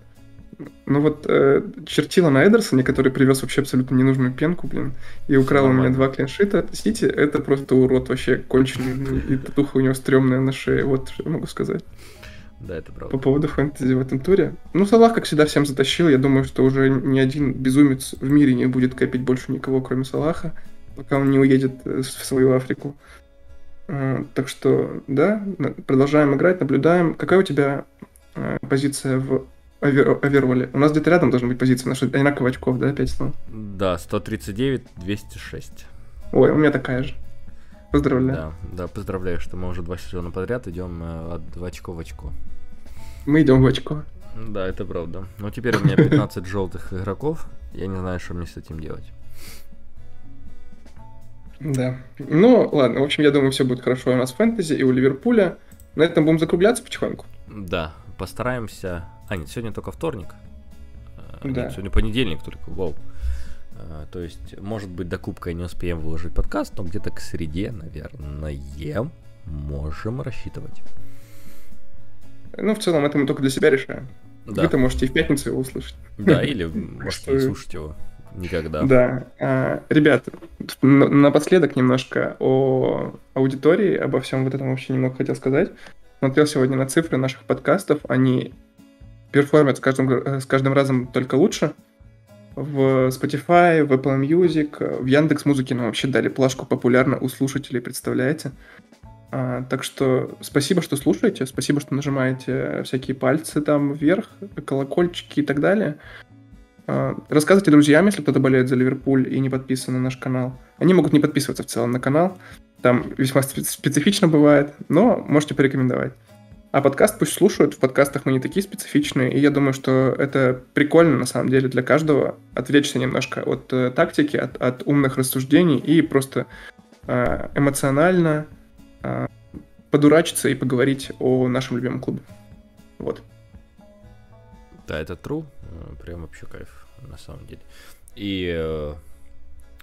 Ну вот э, чертила на Эдерсоне, который привез вообще абсолютно ненужную пенку, блин, и украл у меня два клиншита. Сити, это просто урод вообще конченый, ну, и татуха у него стрёмная на шее, вот что я могу сказать. Да, это правда. По поводу фэнтези в этом туре. Ну, Салах, как всегда, всем затащил. Я думаю, что уже ни один безумец в мире не будет копить больше никого, кроме Салаха, пока он не уедет э, в свою Африку. А, так что, да, продолжаем играть, наблюдаем. Какая у тебя а, позиция в Оверволе? У нас где-то рядом должна быть позиция, наша одинаковых очков, да, 5 снова? Да, 139, 206. Ой, у меня такая же. Поздравляю. Да, да, поздравляю, что мы уже два сезона подряд идем э, от очко в очко. Мы идем в очко. Да, это правда. Но теперь у меня 15 (laughs) желтых игроков. Я не знаю, что мне с этим делать. Да. Ну, ладно, в общем, я думаю, все будет хорошо у нас в фэнтези и у Ливерпуля. На этом будем закругляться потихоньку. Да, постараемся. А, нет, сегодня только вторник. А, да. Нет, сегодня понедельник только, вау. А, то есть, может быть, до кубка не успеем выложить подкаст, но где-то к среде, наверное, можем рассчитывать. Ну, в целом, это мы только для себя решаем. Да. Вы-то можете и в пятницу его услышать. Да, или (laughs) можете слушать его. Никогда. Да. А, ребят, напоследок немножко о аудитории, обо всем вот этом вообще немного хотел сказать. Смотрел сегодня на цифры наших подкастов, они перформят с каждым, э, с каждым разом только лучше. В Spotify, в Apple Music, в Яндекс Музыке нам вообще дали плашку популярно у слушателей, представляете? А, так что спасибо, что слушаете, спасибо, что нажимаете всякие пальцы там вверх, колокольчики и так далее. А, рассказывайте друзьям, если кто-то болеет за Ливерпуль и не подписан на наш канал. Они могут не подписываться в целом на канал. Там весьма специфично бывает, но можете порекомендовать. А подкаст пусть слушают. В подкастах мы не такие специфичные. И я думаю, что это прикольно, на самом деле, для каждого отвлечься немножко от э, тактики, от, от умных рассуждений и просто э, эмоционально э, подурачиться и поговорить о нашем любимом клубе. Вот. Да, это true. Э, прям вообще кайф, на самом деле. И э,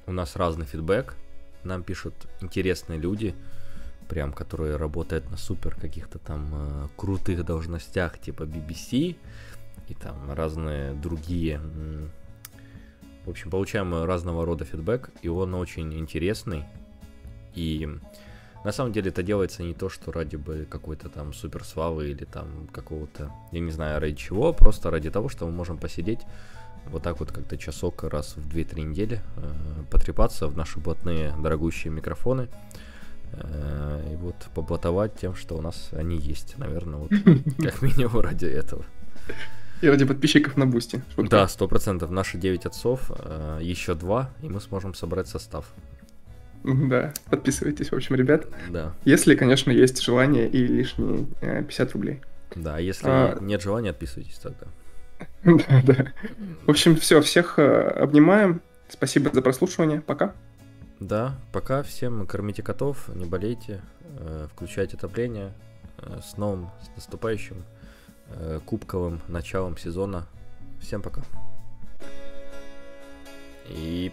у нас разный фидбэк. Нам пишут интересные люди. прям который работает на супер каких-то там э, крутых должностях типа BBC и там разные другие. В общем, получаем разного рода фидбэк, и он очень интересный. И на самом деле это делается не то, что ради бы какой-то там супер славы или там какого-то, я не знаю, ради чего, просто ради того, что мы можем посидеть вот так вот как-то часок раз в 2-3 недели, э, потрепаться в наши блатные дорогущие микрофоны, э, и вот поблатовать тем, что у нас они есть, наверное, вот (laughs) как минимум ради этого. И ради подписчиков на Бусти. Да, сто процентов. Наши 9 отцов, э, еще два, и мы сможем собрать состав. (laughs) Да, подписывайтесь, в общем, ребят. Да. Если, конечно, есть желание и лишние 50 рублей. Да, если а... нет желания, отписывайтесь тогда. (laughs) Да, да. В общем, все, всех э, обнимаем. Спасибо за прослушивание. Пока. Да, пока. Всем кормите котов, не болейте, э, включайте отопление. Э, с новым, с наступающим кубковым началом сезона. Всем пока. И